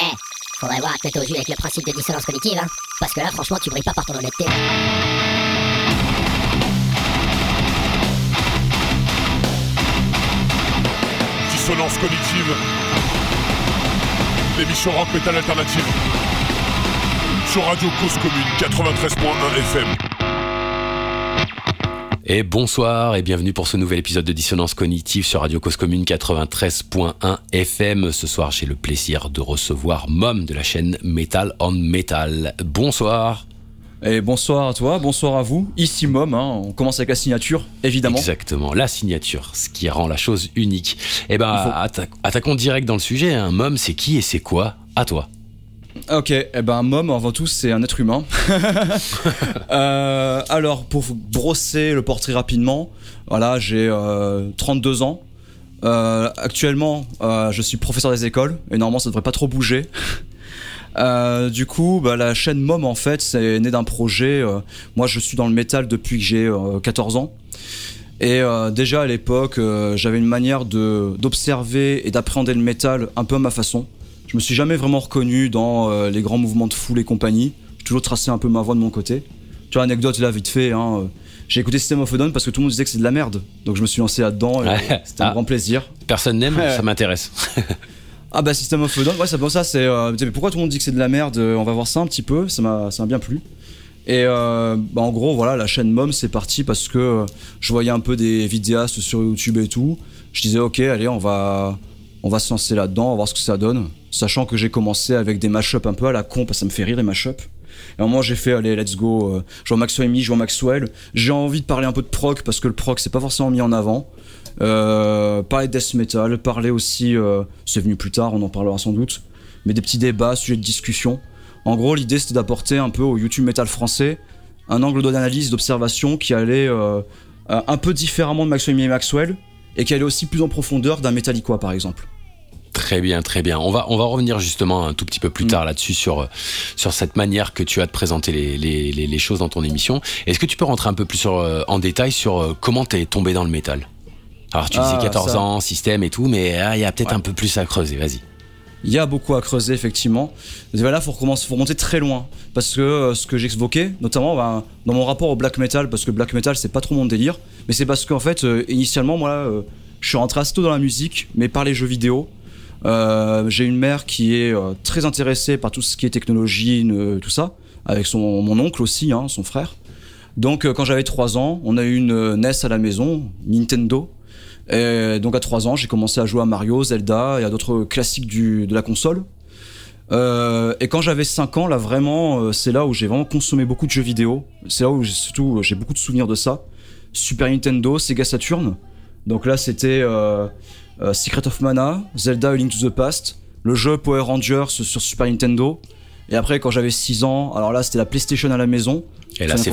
Eh, faudrait voir à te mettre au jus avec le principe de dissonance cognitive, hein. Parce que là, franchement, tu brilles pas par ton honnêteté. Dissonance cognitive. L'émission rock metal alternative. Sur Radio Cause Commune 93.1 FM. Et bonsoir et bienvenue pour ce nouvel épisode de Dissonance Cognitive sur Radio Cause Commune 93.1 FM. Ce soir, j'ai le plaisir de recevoir Mom de la chaîne Metal on Metal. Bonsoir. Et bonsoir à toi, bonsoir à vous. Ici Mom, hein, on commence avec la signature, évidemment. Exactement, la signature, ce qui rend la chose unique. Eh ben, atta- attaquons direct dans le sujet. Hein. Mom, c'est qui et c'est quoi À toi? Ok, eh ben Mom, avant tout, c'est un être humain. Euh, alors, pour brosser le portrait rapidement, voilà, j'ai euh, 32 ans. Euh, actuellement, euh, je suis professeur des écoles, et normalement, ça devrait pas trop bouger. Euh, du coup, bah, la chaîne Mom, en fait, c'est né d'un projet. euh, moi, je suis dans le métal depuis que j'ai euh, 14 ans. Et euh, déjà à l'époque, euh, j'avais une manière d'observer et d'appréhender le métal un peu à ma façon. Je me suis jamais vraiment reconnu dans euh, les grands mouvements de foule et compagnie. J'ai toujours tracé un peu ma voix de mon côté. Tu vois, anecdote là, vite fait. Hein, euh, j'ai écouté System of a Down parce que tout le monde disait que c'est de la merde. Donc je me suis lancé là-dedans et Ouais. c'était un Ah. grand plaisir. Personne n'aime Ouais. Ça m'intéresse. Ah bah System of a Down, ouais, c'est pour ça, c'est. euh, mais pourquoi tout le monde dit que c'est de la merde euh, On va voir ça un petit peu, ça m'a ça m'a bien plu. Et euh, bah en gros, voilà, la chaîne Mom, c'est parti parce que euh, je voyais un peu des vidéastes sur YouTube et tout. Je disais, ok, allez, on va, on va se lancer là-dedans, voir ce que ça donne. Sachant que j'ai commencé avec des mashups un peu à la con, parce que ça me fait rire les mashups. Et à un moment, j'ai fait, allez, let's go, euh, je vois Maxwell je vois Maxwell. J'ai envie de parler un peu de proc, parce que le proc, c'est pas forcément mis en avant. Euh, parler de death metal, parler aussi, euh, c'est venu plus tard, on en parlera sans doute, mais des petits débats, sujets de discussion. En gros, l'idée c'était d'apporter un peu au YouTube metal français un angle d'analyse, d'observation qui allait euh, un peu différemment de Maxwell et Maxwell et qui allait aussi plus en profondeur d'un Metallica par exemple. Très bien, très bien. On va, on va revenir justement un tout petit peu plus Mm. tard là-dessus sur, euh, sur cette manière que tu as de présenter les, les, les, les choses dans ton émission. Est-ce que tu peux rentrer un peu plus sur, euh, en détail sur euh, comment t'es tombé dans le métal? Alors tu disais Ah, 14 ça. ans, système et tout, mais ah, il y a peut-être Ouais. un peu plus à creuser, vas-y. Il y a beaucoup à creuser effectivement. Et voilà, faut recommencer, faut remonter très loin parce que euh, ce que j'évoquais, notamment ben, dans mon rapport au black metal, parce que black metal c'est pas trop mon délire, mais c'est parce qu'en fait, euh, initialement, moi, euh, je suis rentré assez tôt dans la musique, mais par les jeux vidéo. J'ai une mère qui est très intéressée par tout ce qui est technologie, tout ça, avec mon oncle aussi, hein, son frère. Donc quand j'avais 3 ans, on a eu une NES à la maison, Nintendo. Et donc à 3 ans, j'ai commencé à jouer à Mario, Zelda et à d'autres classiques du, de la console. Euh, et quand j'avais 5 ans, là vraiment, euh, c'est là où j'ai vraiment consommé beaucoup de jeux vidéo. C'est là où surtout j'ai beaucoup de souvenirs de ça. Super Nintendo, Sega Saturn. Donc là, c'était euh, euh, Secret of Mana, Zelda A Link to the Past, le jeu Power Rangers sur Super Nintendo. Et après, quand j'avais 6 ans, alors là, c'était la PlayStation à la maison. Et là, Final c'est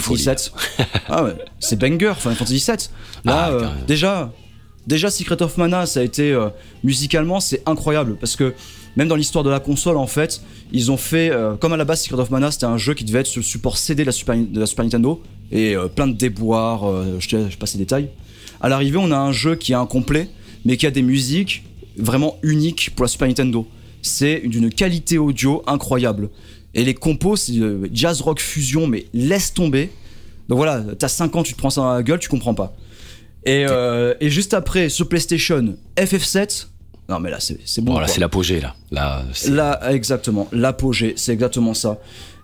ah ouais, c'est banger, Final Fantasy VII. Là, Ah, déjà, déjà Secret of Mana, ça a été euh, musicalement, c'est incroyable parce que même dans l'histoire de la console, en fait, ils ont fait euh, comme à la base Secret of Mana, c'était un jeu qui devait être sur le support CD de la Super, Nintendo et euh, plein de déboires. je je passe les détails. À l'arrivée, on a un jeu qui est incomplet, mais qui a des musiques vraiment uniques pour la Super Nintendo. C'est d'une qualité audio incroyable. Et les compos, c'est jazz rock fusion, mais laisse tomber. Donc voilà, t'as 5 ans, tu te prends ça dans la gueule, tu comprends pas. Et, euh, et juste après, sur PlayStation, FF7. Non, mais là, c'est bon. Bon, là, quoi. c'est l'apogée, là. Là, exactement, l'apogée, c'est exactement ça.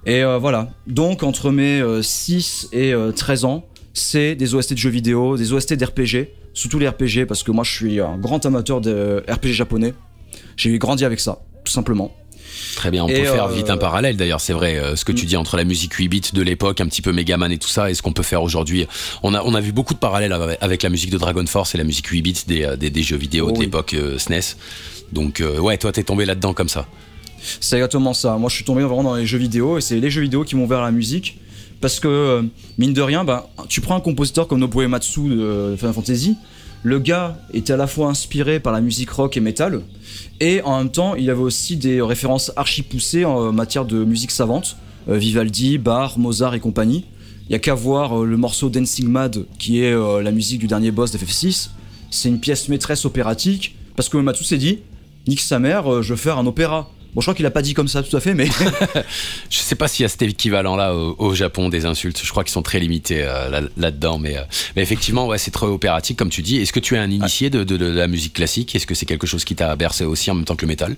Et euh, voilà, donc entre mes euh, 6 et euh, 13 ans, c'est des OST de jeux vidéo, des OST d'RPG, surtout les RPG, parce que moi je suis un grand amateur de RPG japonais. J'ai grandi avec ça, tout simplement. Très bien, on peut faire euh, vite un parallèle d'ailleurs, c'est vrai, euh, ce que tu dis entre la musique 8 bits de l'époque, un petit peu Megaman et tout ça, et ce qu'on peut faire aujourd'hui. On a, on a vu beaucoup de parallèles avec, la musique de Dragon Force et la musique 8 bits des, euh, des, des jeux vidéo Oh de oui. l'époque euh, SNES. Donc euh, ouais, toi t'es tombé là-dedans comme ça. C'est exactement ça. Moi, je suis tombé vraiment dans les jeux vidéo et c'est les jeux vidéo qui m'ont ouvert la musique. Parce que, euh, mine de rien, bah, tu prends un compositeur comme Nobuo Ematsu de Final Fantasy. Le gars était à la fois inspiré par la musique rock et metal. Et en même temps, il avait aussi des références archi poussées en matière de musique savante. Euh, Vivaldi, Bach, Mozart et compagnie. Il y a qu'à voir euh, le morceau Dancing Mad, qui est euh, la musique du dernier boss d'FF6. C'est une pièce maîtresse opératique. Parce que Ematsu s'est dit, nique sa mère, je veux faire un opéra. Bon, je crois qu'il a pas dit comme ça tout à fait, mais Je sais pas s'il y a cet équivalent-là au, au Japon des insultes. Je crois qu'ils sont très limités euh, là- là-dedans, mais, euh, mais effectivement, ouais, c'est très opératique, comme tu dis. Est-ce que tu es un initié de, de- de la musique classique? Est-ce que c'est quelque chose qui t'a bercé aussi en même temps que le métal?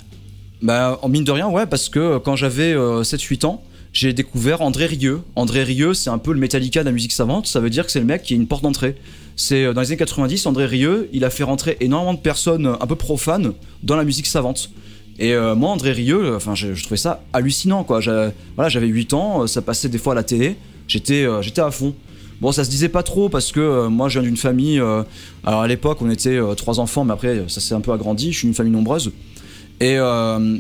Bah, en mine de rien, ouais, parce que euh, quand j'avais euh, 7-8 ans, j'ai découvert André Rieu. André Rieu, c'est un peu le Metallica de la musique savante. Ça veut dire que c'est le mec qui a une porte d'entrée. C'est dans les années 90, André Rieu, il a fait rentrer énormément de personnes un peu profanes dans la musique savante. Et euh, moi, André Rieu, euh, enfin, je, trouvais ça hallucinant, quoi. J'ai- Voilà, j'avais 8 ans, euh, ça passait des fois à la télé. J'étais, à fond. Bon, ça se disait pas trop parce que moi, je viens d'une famille. alors à l'époque, on était trois enfants, mais après, ça s'est un peu agrandi. Je suis une famille nombreuse. Et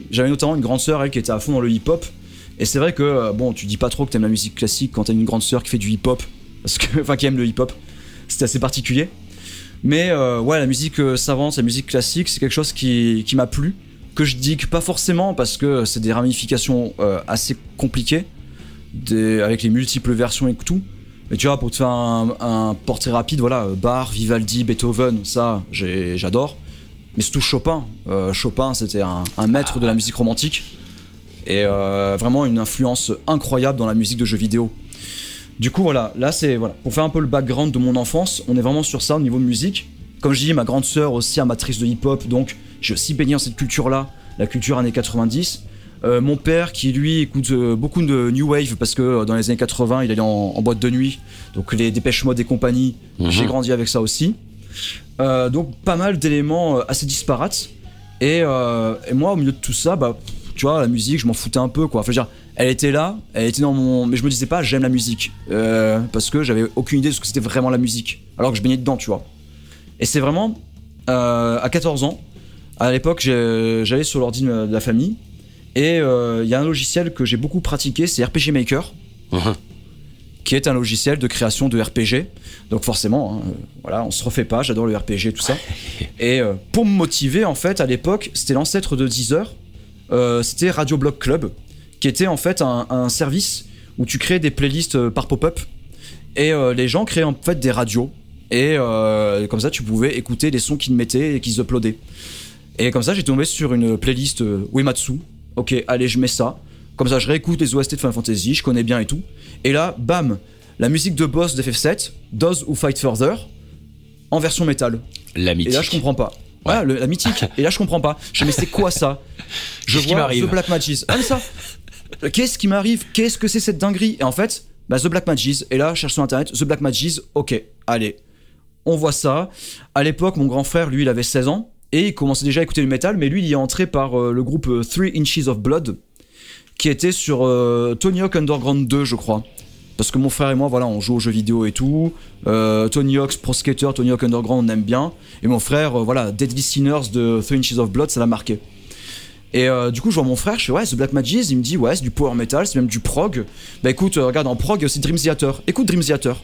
j'avais notamment une grande sœur, elle, qui était à fond dans le hip-hop. Et c'est vrai que, bon, tu dis pas trop que t'aimes la musique classique quand t'as une grande sœur qui fait du hip-hop. Enfin, qui aime le hip-hop. C'était assez particulier. Mais ouais, la musique savante, la musique classique, c'est quelque chose qui, qui m'a plu. Que je digue pas forcément parce que c'est des ramifications euh, assez compliquées. Avec les multiples versions et tout. Mais tu vois, pour te faire un, portrait rapide, voilà, Bach, Vivaldi, Beethoven, ça, j'adore. Mais surtout Chopin. Euh, Chopin, c'était un, maître de la musique romantique. Et euh, vraiment une influence incroyable dans la musique de jeux vidéo. Du coup, voilà, là, c'est. Voilà, pour faire un peu le background de mon enfance, on est vraiment sur ça au niveau musique. Comme je dis, ma grande sœur aussi amatrice de hip-hop, donc j'ai aussi baigné dans cette culture-là, la culture années 90. Euh, mon père qui lui écoute euh, beaucoup de new wave parce que euh, dans les années 80 il allait en, en boîte de nuit. Donc les dépêches mode et compagnie Mhm. j'ai grandi avec ça aussi. Donc pas mal d'éléments assez disparates. Et, et moi au milieu de tout ça bah tu vois la musique je m'en foutais un peu quoi. Enfin, je veux dire elle était là elle était dans mon mais je me disais pas j'aime la musique. Parce que j'avais aucune idée de ce que c'était vraiment la musique alors que je baignais dedans tu vois et c'est vraiment euh, à 14 ans à l'époque j'allais sur l'ordi de la famille et euh, il y a un logiciel que j'ai beaucoup pratiqué, c'est RPG Maker, Mhm. qui est un logiciel de création de RPG. Donc forcément, hein, euh, voilà, on se refait pas, j'adore le RPG, tout ça. Et euh, pour me motiver, en fait, à l'époque, c'était l'ancêtre de Deezer, c'était Radio Blog Club, qui était en fait un, un service où tu créais des playlists par pop-up, et les gens créaient en fait des radios, et euh, comme ça, tu pouvais écouter les sons qu'ils mettaient et qu'ils uploadaient. Et comme ça, j'ai tombé sur une playlist euh, Uematsu. Ok, allez, je mets ça. Comme ça, je réécoute les OST de Final Fantasy, je connais bien et tout. Et là, bam, la musique de boss de FF7, Does ou Fight Further, en version métal. La Et mythique. là, je comprends pas. Ouais, le- la mythique. Et là, je comprends pas. Je me dis, mais c'est quoi ça Je Qu'est-ce vois The Black Magis. Ah, mais ça Qu'est-ce qui m'arrive Qu'est-ce que c'est cette dinguerie Et en fait, bah, The Black Magis. Et là, je cherche sur internet, The Black Magis, ok, allez. On voit ça. À l'époque, mon grand frère, lui, il avait 16 ans. Et il commençait déjà à écouter le métal, mais lui, il est entré par euh, le groupe 3 Inches of Blood, qui était sur euh, Tony Hawk Underground 2, je crois. Parce que mon frère et moi, voilà, on joue aux jeux vidéo et tout. Euh, Tony Hawk's Pro Skater, Tony Hawk Underground, on aime bien. Et mon frère, euh, voilà, Deadly Sinners de 3 Inches of Blood, ça l'a marqué. Et euh, du coup, je vois mon frère, je fais ouais, The Black Magis, il me dit ouais, c'est du power metal, c'est même du prog. Bah écoute, euh, regarde, en prog, il y a aussi Dream Theater. Écoute Dream Theater.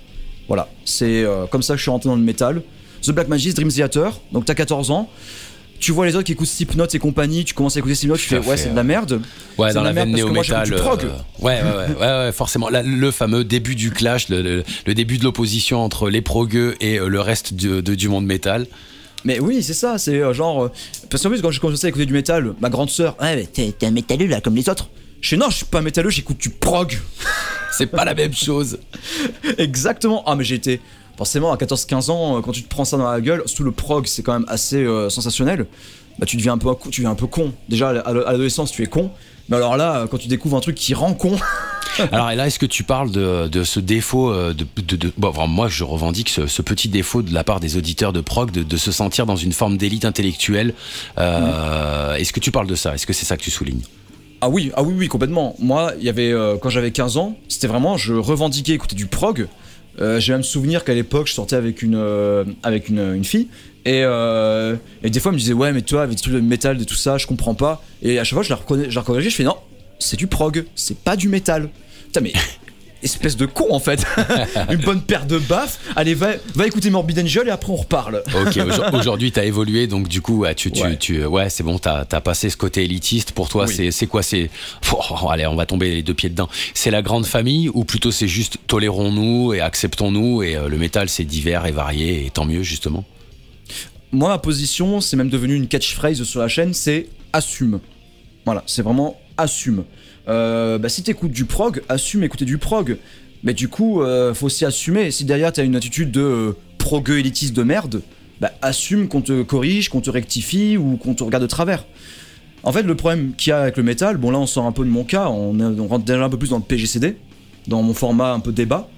Voilà, c'est euh, comme ça que je suis rentré dans le métal. The Black Magis, Dream Theater, donc t'as 14 ans. Tu vois les autres qui écoutent Slipknot et compagnie, tu commences à écouter Slipknot, tu fais ouais, c'est de la merde. Ouais, C'est dans la veine néo-métal. euh, ouais, ouais, ouais, ouais, ouais, forcément. Le fameux début du clash, le, début de l'opposition entre les progueux et euh, le reste du, de- du monde métal. Mais oui, c'est ça, c'est euh, genre. euh, parce qu'en plus, quand j'ai commencé à écouter du métal, ma grande sœur, ouais, mais t'es t'es un métalleux là, comme les autres. Je fais non, je suis pas métalleux, j'écoute du prog. C'est pas la même chose. Exactement. Ah, mais j'ai été. Forcément, à 14-15 ans, euh, quand tu te prends ça dans la gueule, surtout le prog, c'est quand même assez euh, sensationnel. Bah, tu deviens un peu, tu deviens un peu con. Déjà, à l'adolescence, tu es con. Mais alors là, quand tu découvres un truc qui rend con. Alors et là, est-ce que tu parles de, de ce défaut euh, de, de- de- bon, vraiment, moi, je revendique ce, ce petit défaut de la part des auditeurs de prog de, se sentir dans une forme d'élite intellectuelle. Euh, Est-ce que tu parles de ça? Est-ce que c'est ça que tu soulignes? Ah oui, ah oui, oui, complètement. Moi, il y avait euh, quand j'avais 15 ans, c'était vraiment, je revendiquais écouter du prog. Euh, J'ai même souvenir qu'à l'époque, je sortais avec une euh, avec une, fille et, et des fois, elle me disait ouais, mais toi, avec des trucs de métal et tout ça, je comprends pas. Et à chaque fois, je la reconnais, je la corrigeais, je fais non, c'est du prog, c'est pas du métal. Putain, mais espèce de con en fait. une bonne paire de baffes. Allez, va, va écouter Morbid Angel et après on reparle. Ok, aujourd- aujourd'hui t'as évolué, donc du coup, ouais, tu, tu, Ouais. tu- ouais, c'est bon, t'as as passé ce côté élitiste. Pour toi, Oui. c'est c'est quoi C'est, Oh, allez, on va tomber les deux pieds dedans. C'est la grande famille ou plutôt c'est juste tolérons-nous et acceptons-nous et euh, le métal c'est divers et varié et tant mieux justement? Moi, ma position, c'est même devenu une catchphrase sur la chaîne, c'est assume. Voilà, c'est vraiment assume. Euh, bah, si t'écoutes du prog, assume écouter du prog. Mais du coup, euh, faut aussi assumer. Si derrière t'as une attitude de euh, élitiste de merde, bah, assume qu'on te corrige, qu'on te rectifie ou qu'on te regarde de travers. En fait, le problème qu'il y a avec le métal, bon là on sort un peu de mon cas, on, rentre déjà un peu plus dans le PGCD, dans mon format un peu débat.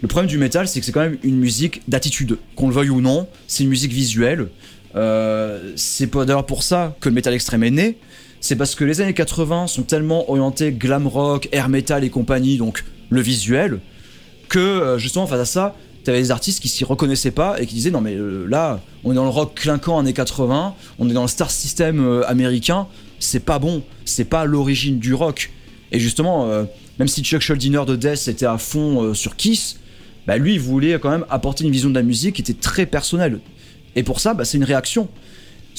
Le problème du métal, c'est que c'est quand même une musique d'attitude, qu'on le veuille ou non, c'est une musique visuelle. Euh, c'est d'ailleurs pour ça que le métal extrême est né. C'est parce que les années 80 sont tellement orientés glam rock, air metal et compagnie, donc le visuel, que euh, justement face à ça, t'avais des artistes qui s'y reconnaissaient pas et qui disaient non mais euh, là, on est dans le rock clinquant années 80, on est dans le star system euh, américain, c'est pas bon, c'est pas l'origine du rock. Et justement, même si Chuck Schuldiner de Death était à fond sur Kiss, bah lui il voulait quand même apporter une vision de la musique qui était très personnelle. Et pour ça, bah, c'est une réaction.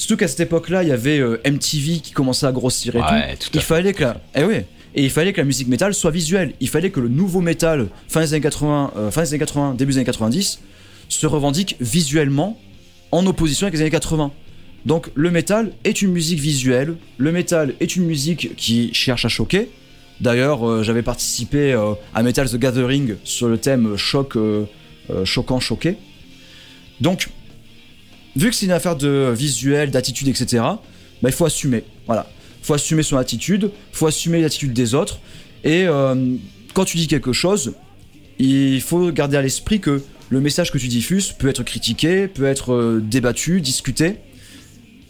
Surtout qu'à cette époque-là, il y avait euh, MTV qui commençait à grossir et Ouais, tout. Il fallait que la... eh oui. Et il fallait que la musique métal soit visuelle. Il fallait que le nouveau métal, fin des années 80, euh, fin des années 80 début des années 90, se revendique visuellement en opposition avec les années 80. Donc le métal est une musique visuelle, le métal est une musique qui cherche à choquer. D'ailleurs, euh, j'avais participé euh, à Metal the Gathering sur le thème choc, euh, choquant, choqué. Donc, vu que c'est une affaire de visuel, d'attitude, etc., bah, il faut assumer. Voilà. faut assumer son attitude, faut assumer l'attitude des autres. Et euh, quand tu dis quelque chose, il faut garder à l'esprit que le message que tu diffuses peut être critiqué, peut être euh, débattu, discuté.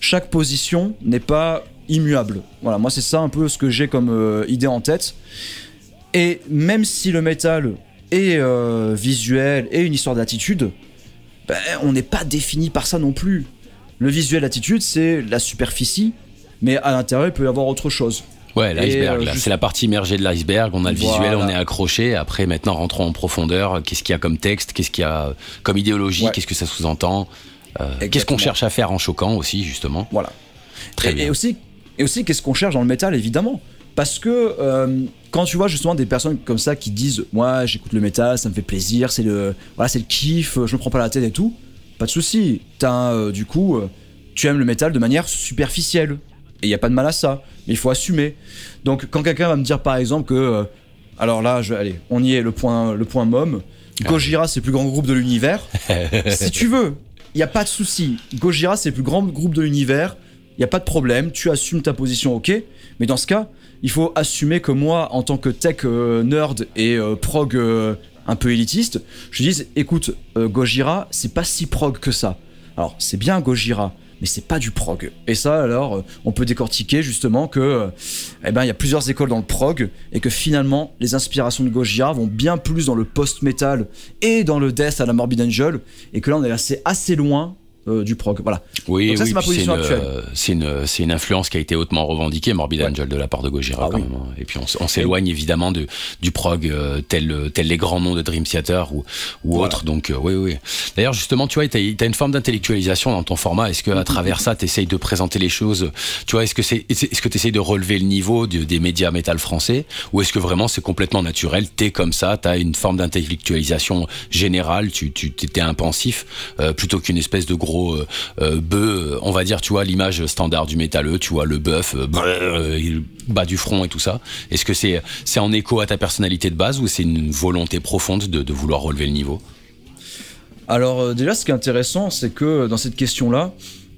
Chaque position n'est pas immuable. Voilà, moi c'est ça un peu ce que j'ai comme euh, idée en tête. Et même si le métal est visuel et une histoire d'attitude, ben, on n'est pas défini par ça non plus. Le visuel attitude, c'est la superficie, mais à l'intérieur, il peut y avoir autre chose. Ouais, l'iceberg, euh, juste- c'est la partie immergée de l'iceberg. On a le visuel, on est accroché. Après, maintenant, rentrons en profondeur. Qu'est-ce qu'il y a comme texte Qu'est-ce qu'il y a comme idéologie Ouais. Qu'est-ce que ça sous-entend Euh, Qu'est-ce qu'on cherche à faire en choquant aussi, justement Voilà. Très et, bien. et aussi, et aussi qu'est-ce qu'on cherche dans le métal, évidemment? Parce que euh, quand tu vois justement des personnes comme ça qui disent Moi, j'écoute le métal, ça me fait plaisir, c'est le, voilà, c'est le kiff, je me prends pas la tête et tout, pas de souci. T'as, euh, du coup, euh, tu aimes le métal de manière superficielle. Et il y a pas de mal à ça. Mais il faut assumer. Donc, quand quelqu'un va me dire par exemple que. alors là, je, allez, on y est, le point, le point mom. Gojira, c'est le plus grand groupe de l'univers. si tu veux, il n'y a pas de souci. Gojira, c'est le plus grand groupe de l'univers. Il n'y a pas de problème. Tu assumes ta position, ok. Mais dans ce cas, il faut assumer que moi, en tant que tech euh, nerd et euh, prog euh, un peu élitiste, je dis écoute, Gojira, c'est pas si prog que ça. Alors, c'est bien Gojira, mais c'est pas du prog. Et ça, alors, on peut décortiquer justement que, eh ben, il y a plusieurs écoles dans le prog et que finalement, les inspirations de Gojira vont bien plus dans le post-metal et dans le death à la Morbid Angel, et que là, on est assez, assez loin euh, du prog. Voilà. Oui, Donc ça, oui, c'est ma position une, actuelle. euh, C'est une, c'est une influence qui a été hautement revendiquée, Morbid Ouais. Angel, de la part de Gojira, Ah quand oui. même, hein. Et puis on, s'éloigne évidemment de, du prog, euh, tel, tel les grands noms de Dream Theater ou, ou Voilà. autres. Donc, euh, oui, oui. D'ailleurs, justement, tu vois, tu as, une forme d'intellectualisation dans ton format. Est-ce que à travers ça, tu essayes de présenter les choses Tu vois, est-ce que tu essayes de relever le niveau de- des médias métal français ou est-ce que vraiment c'est complètement naturel T'es comme ça, t'as une forme d'intellectualisation générale, tu, tu t'es un pensif euh, plutôt qu'une espèce de gros euh, euh, bœuf, euh, on va dire, tu vois, l'image standard du métalleux, tu vois, le bœuf, il bat du front et tout ça. Est-ce que c'est, c'est en écho à ta personnalité de base ou c'est une volonté profonde de, de vouloir relever le niveau? Alors déjà, ce qui est intéressant, c'est que dans cette question-là,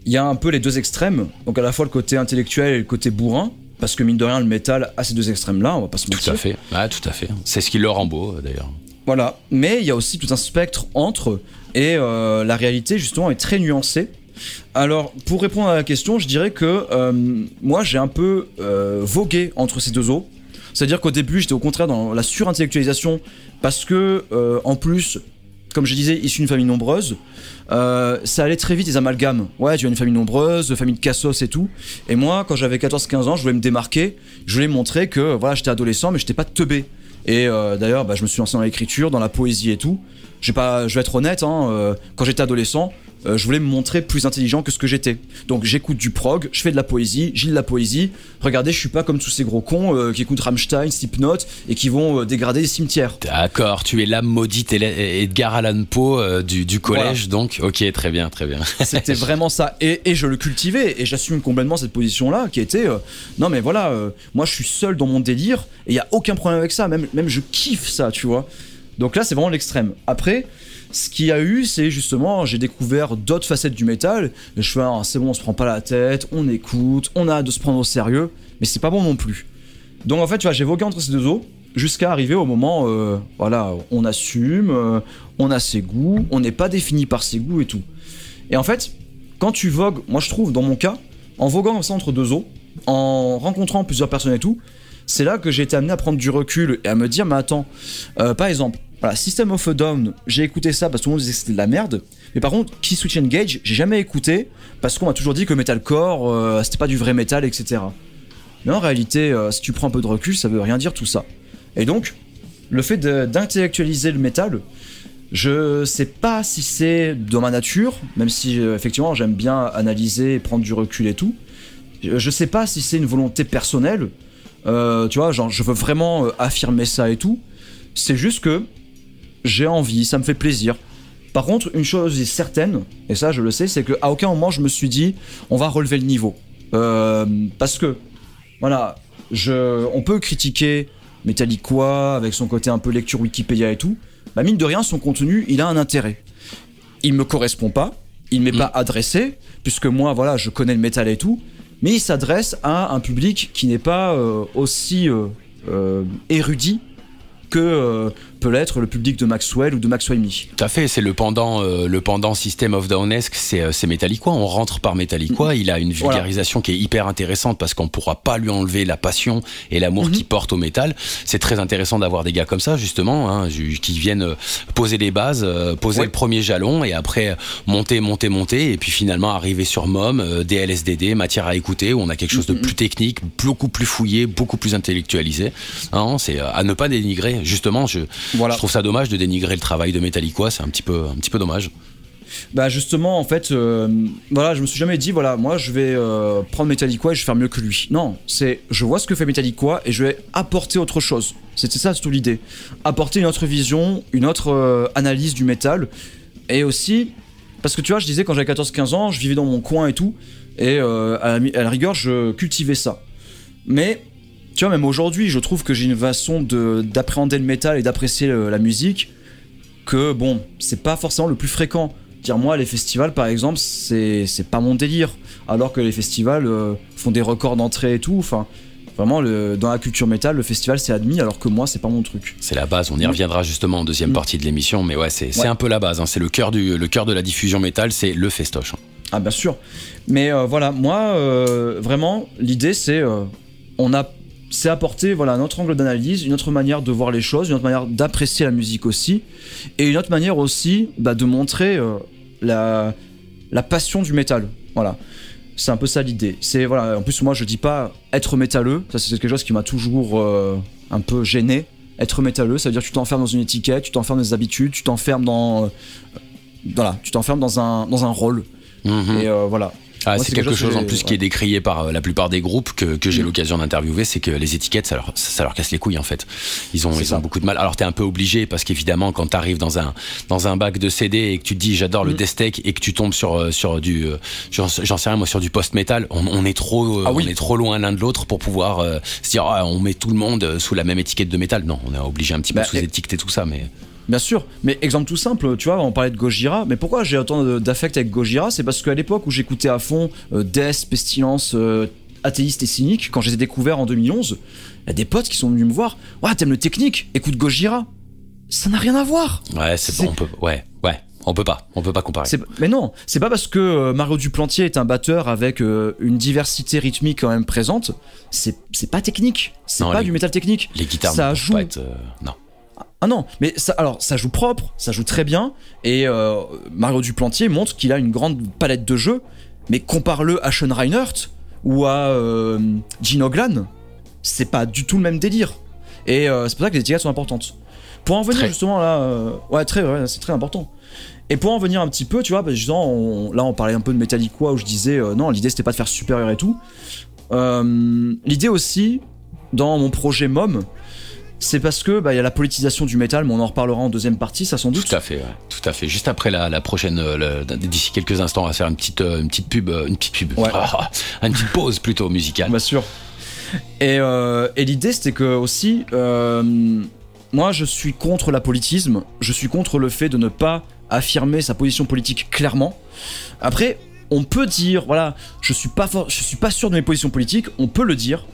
il y a un peu les deux extrêmes. Donc à la fois le côté intellectuel et le côté bourrin. Parce que mine de rien, le métal a ces deux extrêmes-là, on va pas se Tout mentir. à fait. Ouais, tout à fait. C'est ce qui le rend beau, d'ailleurs. Voilà. Mais il y a aussi tout un spectre entre. Et euh, la réalité, justement, est très nuancée. Alors, pour répondre à la question, je dirais que euh, moi, j'ai un peu euh, vogué entre ces deux eaux. C'est-à-dire qu'au début, j'étais au contraire dans la surintellectualisation parce que, en plus, comme je disais, issu d'une famille nombreuse, ça allait très vite les amalgames. Ouais, tu viens d'une famille nombreuse, famille de cassos et tout. Et moi, quand j'avais 14-15 ans, je voulais me démarquer. Je voulais montrer que voilà, j'étais adolescent, mais j'étais pas teubé. Et euh, d'ailleurs, bah, je me suis lancé dans l'écriture, dans la poésie et tout. Pas, je vais être honnête, hein, euh, quand j'étais adolescent, euh, je voulais me montrer plus intelligent que ce que j'étais. Donc j'écoute du prog, je fais de la poésie, j'ai de la poésie. Regardez, je suis pas comme tous ces gros cons euh, qui écoutent Rammstein, Slipknot et qui vont euh, dégrader les cimetières. D'accord, tu es l'âme maudite Edgar Allan Poe du, du, collège, donc ok, très bien, très bien. C'était vraiment ça. Et, et, je le cultivais et j'assume complètement cette position-là qui était non mais voilà, moi je suis seul dans mon délire et il y a aucun problème avec ça. Même, même je kiffe ça, tu vois. Donc là, c'est vraiment l'extrême. Après, ce qu'il y a eu, c'est justement, j'ai découvert d'autres facettes du métal. Et je fais, ah, c'est bon, on se prend pas la tête, on écoute, on a de se prendre au sérieux, mais c'est pas bon non plus. Donc en fait, tu vois, j'ai vogué entre ces deux eaux jusqu'à arriver au moment, euh, voilà, on assume, euh, on a ses goûts, on n'est pas défini par ses goûts et tout. Et en fait, quand tu vogues, moi je trouve, dans mon cas, en voguant comme ça entre deux eaux, en rencontrant plusieurs personnes et tout, c'est là que j'ai été amené à prendre du recul et à me dire, mais attends, euh, par exemple, voilà, System of a Down, j'ai écouté ça parce que tout le monde disait que c'était de la merde. Mais par contre, Key Switch Engage, j'ai jamais écouté parce qu'on m'a toujours dit que metalcore, euh, c'était pas du vrai métal, etc. Mais en réalité, euh, si tu prends un peu de recul, ça veut rien dire tout ça. Et donc, le fait d'intellectualiser le métal, je sais pas si c'est dans ma nature, même si effectivement j'aime bien analyser et prendre du recul et tout. Je sais pas si c'est une volonté personnelle euh, tu vois, genre, je veux vraiment euh, affirmer ça et tout. C'est juste que j'ai envie, ça me fait plaisir. Par contre, une chose est certaine, et ça je le sais, c'est qu'à aucun moment je me suis dit on va relever le niveau. Euh, parce que, voilà, je, on peut critiquer Metallica avec son côté un peu lecture Wikipédia et tout. Bah, mine de rien, son contenu, il a un intérêt. Il me correspond pas, il m'est mm. pas adressé, puisque moi, voilà, je connais le métal et tout mais il s'adresse à un public qui n'est pas euh, aussi euh, euh, érudit que peut l'être le public de Maxwell ou de Maxwell Me. Tout à fait, c'est le pendant, euh, le pendant System of Downesque, c'est, euh, c'est Metallica. On rentre par Metallica. Mm-hmm. Il a une vulgarisation qui est hyper intéressante parce qu'on pourra pas lui enlever la passion et l'amour mm-hmm. qu'il porte au métal. C'est très intéressant d'avoir des gars comme ça, justement, hein, qui viennent euh, poser les bases, poser le premier jalon et après monter, monter, monter et puis finalement arriver sur MOM, DLSDD, matière à écouter où on a quelque chose de mm-hmm. plus technique, beaucoup plus fouillé, beaucoup plus intellectualisé. Hein, c'est à ne pas dénigrer. Justement, je, je trouve ça dommage de dénigrer le travail de Metallica, c'est un petit peu, un petit peu dommage. Bah justement, en fait, euh, voilà, je me suis jamais dit, voilà, moi je vais euh, prendre Metallica et je vais faire mieux que lui. Non, c'est, je vois ce que fait Metallica et je vais apporter autre chose. C'était ça, c'est tout l'idée. Apporter une autre vision, une autre euh, analyse du métal. Et aussi, parce que tu vois, je disais quand j'avais 14-15 ans, je vivais dans mon coin et tout, et à la, à, la, rigueur, je cultivais ça. Mais tu vois, même aujourd'hui, je trouve que j'ai une façon d'appréhender le métal et d'apprécier la musique que, bon, c'est pas forcément le plus fréquent. Dire, moi, les festivals, par exemple, c'est pas mon délire. Alors que les festivals euh, font des records d'entrée et tout. Enfin, vraiment, le, dans la culture métal, le festival, c'est admis, alors que moi, c'est pas mon truc. C'est la base. On y reviendra justement en deuxième mm. partie de l'émission. Mais ouais, c'est un peu la base. Hein. C'est le cœur le cœur de la diffusion métal, c'est le festoche. Hein. Ah, bien sûr. Mais euh, voilà, moi, euh, vraiment, l'idée, c'est. on a c'est apporter voilà, un autre angle d'analyse, une autre manière de voir les choses, une autre manière d'apprécier la musique aussi, et une autre manière aussi bah, de montrer euh, la, la passion du métal. Voilà. C'est un peu ça l'idée. C'est voilà. En plus, moi, je dis pas être métalleux. Ça, c'est quelque chose qui m'a toujours euh, un peu gêné. Être métalleux, ça veut dire que tu t'enfermes dans une étiquette, tu t'enfermes dans des habitudes, tu t'enfermes dans, euh, voilà, tu t'enfermes dans un dans un rôle. Mhm. Et voilà. Ah, c'est quelque chose en plus qui est décrié par euh, la plupart des groupes que, que j'ai mm. l'occasion d'interviewer, c'est que les étiquettes, ça leur, ça leur casse les couilles en fait. Ils ont, ils ont beaucoup de mal. Alors t'es un peu obligé parce qu'évidemment quand t'arrives dans un dans un bac de CD et que tu te dis j'adore le mm. death et que tu tombes sur euh, sur du euh, j'en sais rien moi sur du post metal, on, on, est trop ah on est trop loin l'un de l'autre pour pouvoir se dire ah, on met tout le monde sous la même étiquette de métal. Non, on est obligé un petit peu bah, sous étiqueter tout ça, mais Bien sûr, mais exemple tout simple, tu vois, on parlait de Gojira, mais pourquoi j'ai autant d'affect avec Gojira C'est parce qu'à l'époque où j'écoutais à fond euh, Death, Pestilence, euh, Athéiste et Cynique, quand je les ai découverts en 2011, il y a des potes qui sont venus me voir, ouais, t'aimes le technique, écoute Gojira. Ça n'a rien à voir. Ouais, c'est bon, on peut, ouais, ouais. On peut pas, on peut pas comparer. Mais non, c'est pas parce que euh, Mario Duplantier est un batteur avec une diversité rythmique quand même présente, c'est pas technique, c'est pas du métal technique. Les guitares ça joue. Pas être, non. Ah non, mais ça, alors ça joue propre, ça joue très bien, et euh, Mario Duplantier montre qu'il a une grande palette de jeux, mais compare-le à Sean Reinhardt ou à euh, Gene c'est pas du tout le même délire. Et euh, c'est pour ça que les étiquettes sont importantes. Pour en venir justement là, ouais, très, c'est très important. Et pour en venir un petit peu, tu vois, bah, justement, on- là on parlait un peu de Metallica où je disais euh, non, l'idée c'était pas de faire supérieur et tout. Euh, l'idée aussi, dans mon projet MOM, c'est parce que bah, il y a la politisation du métal, mais on en reparlera en deuxième partie, ça sans doute. Tout à fait, ouais, tout à fait. Juste après la, la prochaine, euh, d'ici quelques instants, on va faire une petite, euh, une petite pub, euh, une petite pub, Ouais. Ah, une petite pause plutôt musicale. Bien sûr. Et, euh, et l'idée, c'était que aussi, euh, moi, je suis contre l'apolitisme. Je suis contre le fait de ne pas affirmer sa position politique clairement. Après, on peut dire, voilà, je suis pas, je suis pas sûr de mes positions politiques. On peut le dire,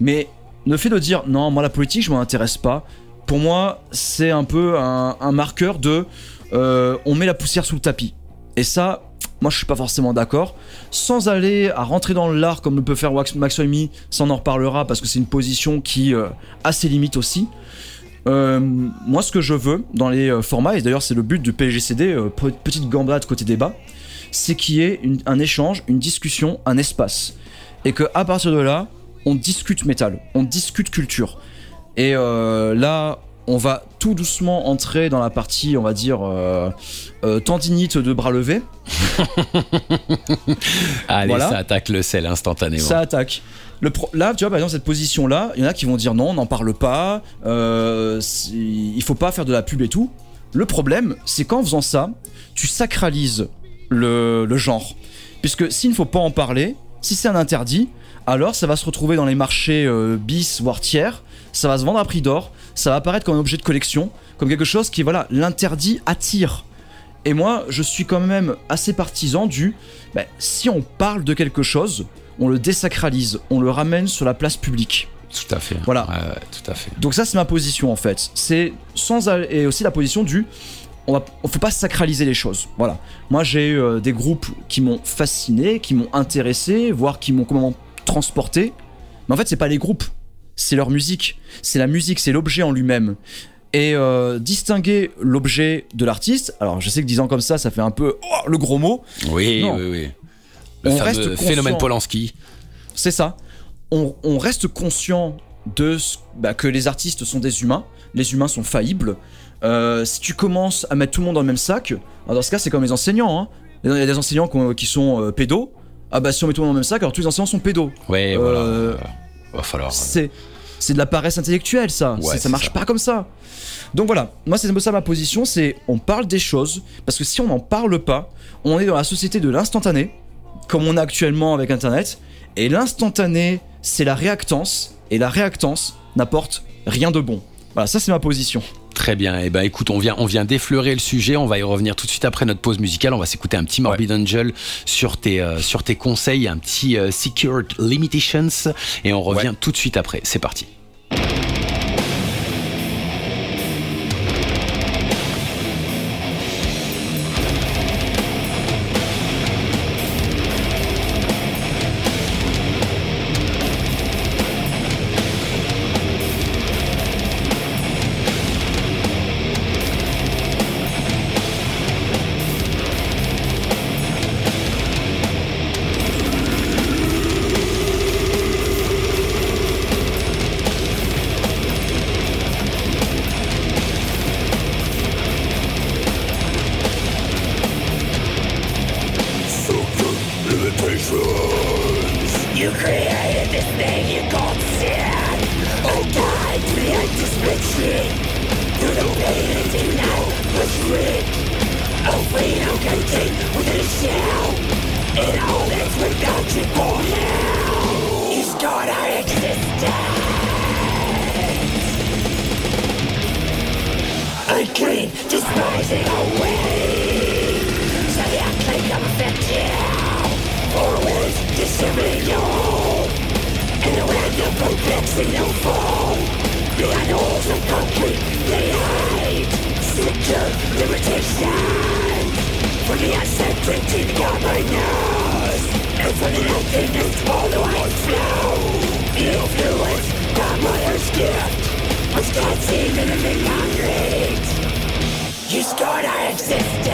mais le fait de dire non, moi la politique, je m'en intéresse pas. Pour moi, c'est un peu un, marqueur de, euh, on met la poussière sous le tapis. Et ça, moi, je suis pas forcément d'accord sans aller à rentrer dans l'art comme le peut faire Max Oimi, ça en reparlera parce que c'est une position qui euh, a ses limites aussi. Euh, moi, ce que je veux dans les formats, et d'ailleurs c'est le but du PGCD, pe- petite gambade côté débat, c'est qu'il y ait un échange, une discussion, un espace. Et que à partir de là, on discute métal, on discute culture. Et euh, là, on va tout doucement entrer dans la partie, on va dire, euh, euh, tendinite de bras levés. Allez, Voilà. ça attaque le sel instantanément. Ça attaque. Le pro- Là, tu vois, par exemple, cette position-là, il y en a qui vont dire non, on n'en parle pas, il faut pas faire de la pub et tout. Le problème, c'est qu'en faisant ça, tu sacralises le, le genre. Puisque s'il ne faut pas en parler, si c'est un interdit, alors ça va se retrouver dans les marchés euh, bis, voire tiers, ça va se vendre à prix d'or, ça va apparaître comme un objet de collection, comme quelque chose qui, voilà, l'interdit attire. Et moi, je suis quand même assez partisan du. ben, si on parle de quelque chose, on le désacralise, on le ramène sur la place publique. Tout à fait. Voilà. Ouais, ouais, tout à fait. Donc ça, c'est ma position en fait. C'est sans et aussi la position du. On on faut pas sacraliser les choses. Voilà. Moi, j'ai eu euh, des groupes qui m'ont fasciné, qui m'ont intéressé, voire qui m'ont comment transporté. Mais en fait, c'est pas les groupes, c'est leur musique. C'est la musique, c'est l'objet en lui-même. Et euh, distinguer l'objet de l'artiste. Alors, je sais que disant comme ça, ça fait un peu oh, le gros mot. Oui, Non. oui, oui. Le On reste conscient. phénomène Polanski. C'est ça. On, on reste conscient de ce- bah, que les artistes sont des humains. Les humains sont faillibles. Euh, si tu commences à mettre tout le monde dans le même sac, alors dans ce cas, c'est comme les enseignants. hein. Il y a des enseignants qui sont euh, pédos. Ah bah si on met tout le monde dans le même sac, alors tous les enseignants sont pédos. Ouais, Euh, voilà. Euh, Va falloir. C'est c'est de la paresse intellectuelle, ça. Ouais, ça marche ça. pas comme ça. Donc voilà, moi c'est un peu ça ma position, c'est on parle des choses, parce que si on n'en parle pas, on est dans la société de l'instantané, comme on est actuellement avec Internet, et l'instantané, c'est la réactance, et la réactance n'apporte rien de bon. Voilà, ça c'est ma position. Très bien. Et ben écoute, on vient, on vient d'effleurer le sujet. On va y revenir tout de suite après notre pause musicale. On va s'écouter un petit Morbid Angel sur tes, euh, sur tes conseils, un petit euh, Secured Limitations. Et on revient tout de suite après. C'est parti. Nothing can swallow us now. You flew us, that mother's gift. Us can't see anything concrete. You scarred our existence.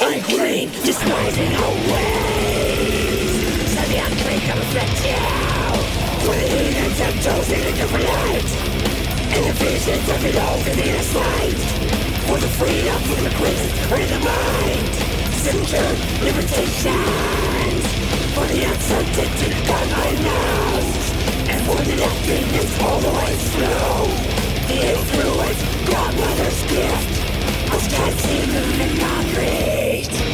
Unclean, despising our ways. So the unclean can reflect you. Breathing and temptoes in a different light. In the visions of it all, the inner sight for the freedom from the grips of the mind. Signature limitations for the uncertainty that I know, and for the nothingness all the way through. The influence, Godmother's gift, I can't see the memory.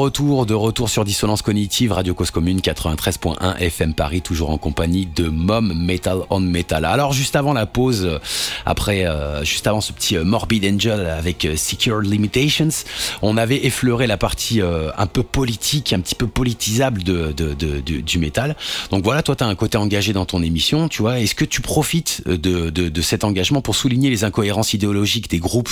Retour, de retour sur Dissonance Cognitive, Radio Cause Commune 93.1 FM Paris, toujours en compagnie de Mom Metal on Metal. Alors juste avant la pause, euh, après, euh, juste avant ce petit euh, Morbid Angel avec euh, Secure Limitations, on avait effleuré la partie un peu politique, un petit peu politisable de, de- de- du- métal. Donc voilà, toi tu as un côté engagé dans ton émission, tu vois. Est-ce que tu profites de, cet engagement pour souligner les incohérences idéologiques des groupes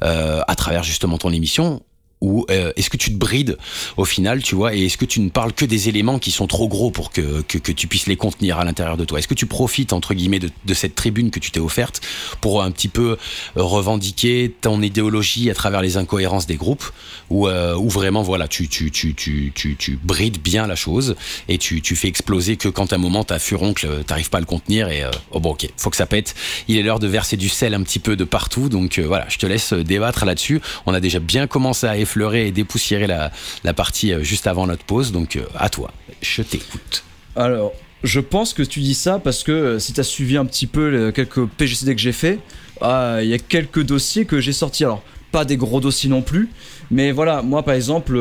à travers justement ton émission ou euh, est-ce que tu te brides au final, tu vois, et est-ce que tu ne parles que des éléments qui sont trop gros pour que, que, tu puisses les contenir à l'intérieur de toi? Est-ce que tu profites, entre guillemets, de, cette tribune que tu t'es offerte pour un petit peu euh, revendiquer ton idéologie à travers les incohérences des groupes? Ou, euh, ou vraiment, voilà, tu, tu, tu, tu, tu, tu brides bien la chose et tu, tu fais exploser que quand à un moment ta furoncle, euh, t'arrives pas à le contenir et euh, oh bon, ok, faut que ça pète. Il est l'heure de verser du sel un petit peu de partout, donc euh, voilà, je te laisse euh, débattre là-dessus. On a déjà bien commencé à effleurer et dépoussiérer la, partie euh, juste avant notre pause, donc euh, à toi, je t'écoute. Alors, je pense que tu dis ça parce que euh, si tu as suivi un petit peu quelques PGCD que j'ai fait, ah, il y a quelques dossiers que j'ai sortis. Alors, pas des gros dossiers non plus, mais voilà, moi par exemple,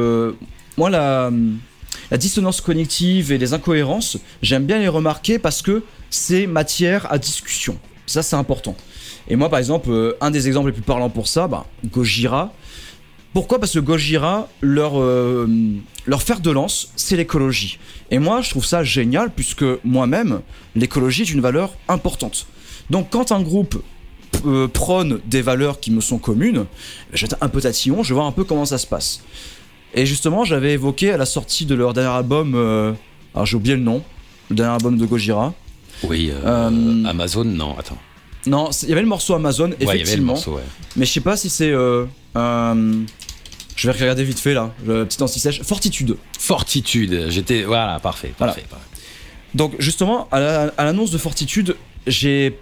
moi la, dissonance cognitive et les incohérences, j'aime bien les remarquer parce que c'est matière à discussion. Ça, c'est important. Et moi, par exemple, un des exemples les plus parlants pour ça, bah, Gojira. Pourquoi Parce que Gojira, leur, euh, leur fer de lance, c'est l'écologie. Et moi, je trouve ça génial, puisque moi-même, l'écologie est une valeur importante. Donc, quand un groupe euh, prône des valeurs qui me sont communes, vais être un peu tatillon, je voir un peu comment ça se passe. Et justement, j'avais évoqué à la sortie de leur dernier album, euh, alors j'ai oublié le nom, le dernier album de Gojira. Oui, Euh, Amazon, non, attends. Non, il y avait le morceau Amazon, Ouais, il y avait le effectivement. morceau, ouais. Mais je sais pas si c'est. Je vais regarder vite fait là, le petit anti-sèche. Fortitude. Fortitude, j'étais. Voilà, parfait, Voilà. parfait. parfait. Donc justement, à la- à l'annonce de Fortitude, j'ai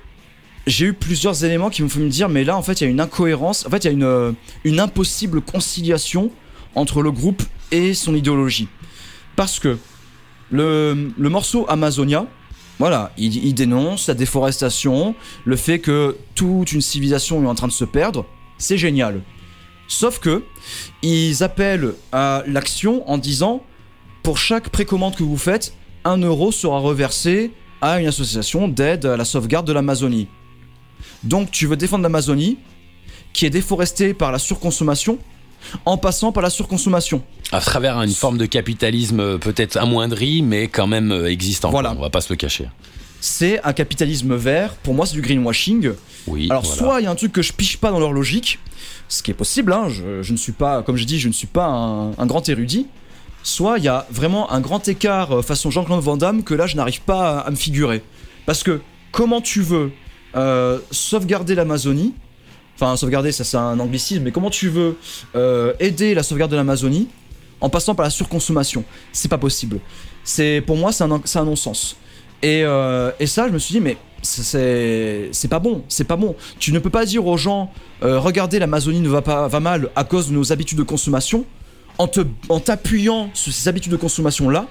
j'ai eu plusieurs éléments qui me font me dire, mais là en fait il y a une incohérence, en fait il y a une, une impossible conciliation entre le groupe et son idéologie. Parce que le, le morceau Amazonia, voilà, il, il dénonce la déforestation, le fait que toute une civilisation est en train de se perdre, c'est génial. Sauf que ils appellent à l'action en disant pour chaque précommande que vous faites, un euro sera reversé à une association d'aide à la sauvegarde de l'Amazonie. Donc tu veux défendre l'Amazonie, qui est déforestée par la surconsommation, en passant par la surconsommation. À travers une forme de capitalisme euh, peut-être amoindri, mais quand même euh, existant. Voilà. On va pas se le cacher. C'est un capitalisme vert, pour moi c'est du greenwashing. Oui. Alors voilà. soit il y a un truc que je piche pas dans leur logique, ce qui est possible, hein, je, je ne suis pas, comme je dis, je ne suis pas un, un grand érudit. Soit il y a vraiment un grand écart euh, façon Jean-Claude Van Damme que là je n'arrive pas à, à me figurer. Parce que comment tu veux euh, sauvegarder l'Amazonie, enfin sauvegarder ça c'est un anglicisme, mais comment tu veux euh, aider la sauvegarde de l'Amazonie en passant par la surconsommation? C'est pas possible. C'est pour moi c'est un, c'est un non-sens. Et, euh, et ça, je me suis dit, mais c'est pas bon, c'est pas bon. Tu ne peux pas dire aux gens, euh, regardez, l'Amazonie ne va pas va mal à cause de nos habitudes de consommation, en te en t'appuyant sur ces habitudes de consommation là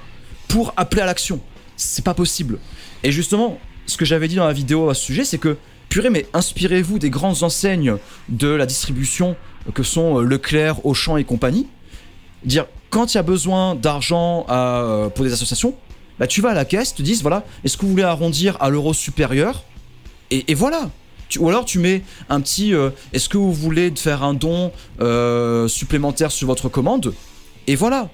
pour appeler à l'action. C'est pas possible. Et justement, ce que j'avais dit dans la vidéo à ce sujet, c'est que purée, mais inspirez-vous des grandes enseignes de la distribution que sont euh, Leclerc, Auchan et compagnie. Dire quand il y a besoin d'argent pour des associations, bah tu vas à la caisse, te disent voilà, est-ce que vous voulez arrondir à l'euro supérieur et, et voilà. Tu- ou alors tu mets un petit euh, est-ce que vous voulez faire un don euh, supplémentaire sur votre commande et voilà.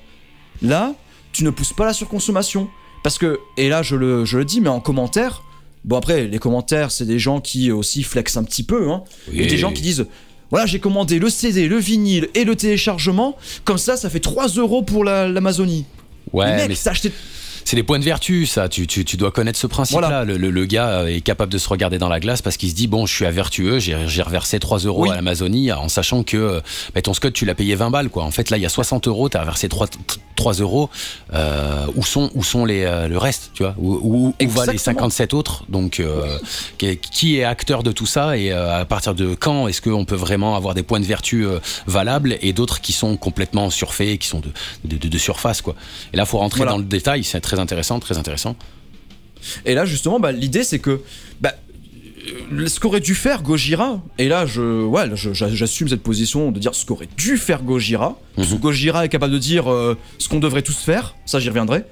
Là, tu ne pousses pas la surconsommation parce que et là je le, je le dis mais en commentaire bon après les commentaires c'est des gens qui aussi flexent un petit peu hein Oui. des gens qui disent voilà, j'ai commandé le CD, le vinyle et le téléchargement. Comme ça, ça fait 3 euros pour la- l'Amazonie. Ouais, Mec, mais t'as acheté. C'est des points de vertu, ça. Tu, tu, tu dois connaître ce principe-là. Voilà. Le, le- le gars euh, est capable de se regarder dans la glace parce qu'il se dit bon, je suis à vertueux, j'ai j'ai reversé 3 euros Oui. à l'Amazonie en sachant que euh, bah, ton scot, tu l'as payé 20 balles, quoi. En fait, là, il y a 60 euros, t'as reversé 3, 3 euros. Euh, où sont, où sont les, euh, le reste, tu vois Où, où, où va les Exactement. 57 autres Donc, euh, qui, qui est acteur de tout ça et à partir de quand est-ce qu'on peut vraiment avoir des points de vertu valables et d'autres qui sont complètement surfaits, qui sont de, de, de- de surface, quoi. Et là, faut rentrer Voilà. dans le détail, c'est très intéressant, très intéressant. Et là, justement, bah, l'idée, c'est que. Bah, ce qu'aurait dû faire Gojira, et là, je, ouais, j'assume cette position de dire ce qu'aurait dû faire Gojira. Parce que Mhm. Gojira est capable de dire euh, ce qu'on devrait tous faire, ça j'y reviendrai.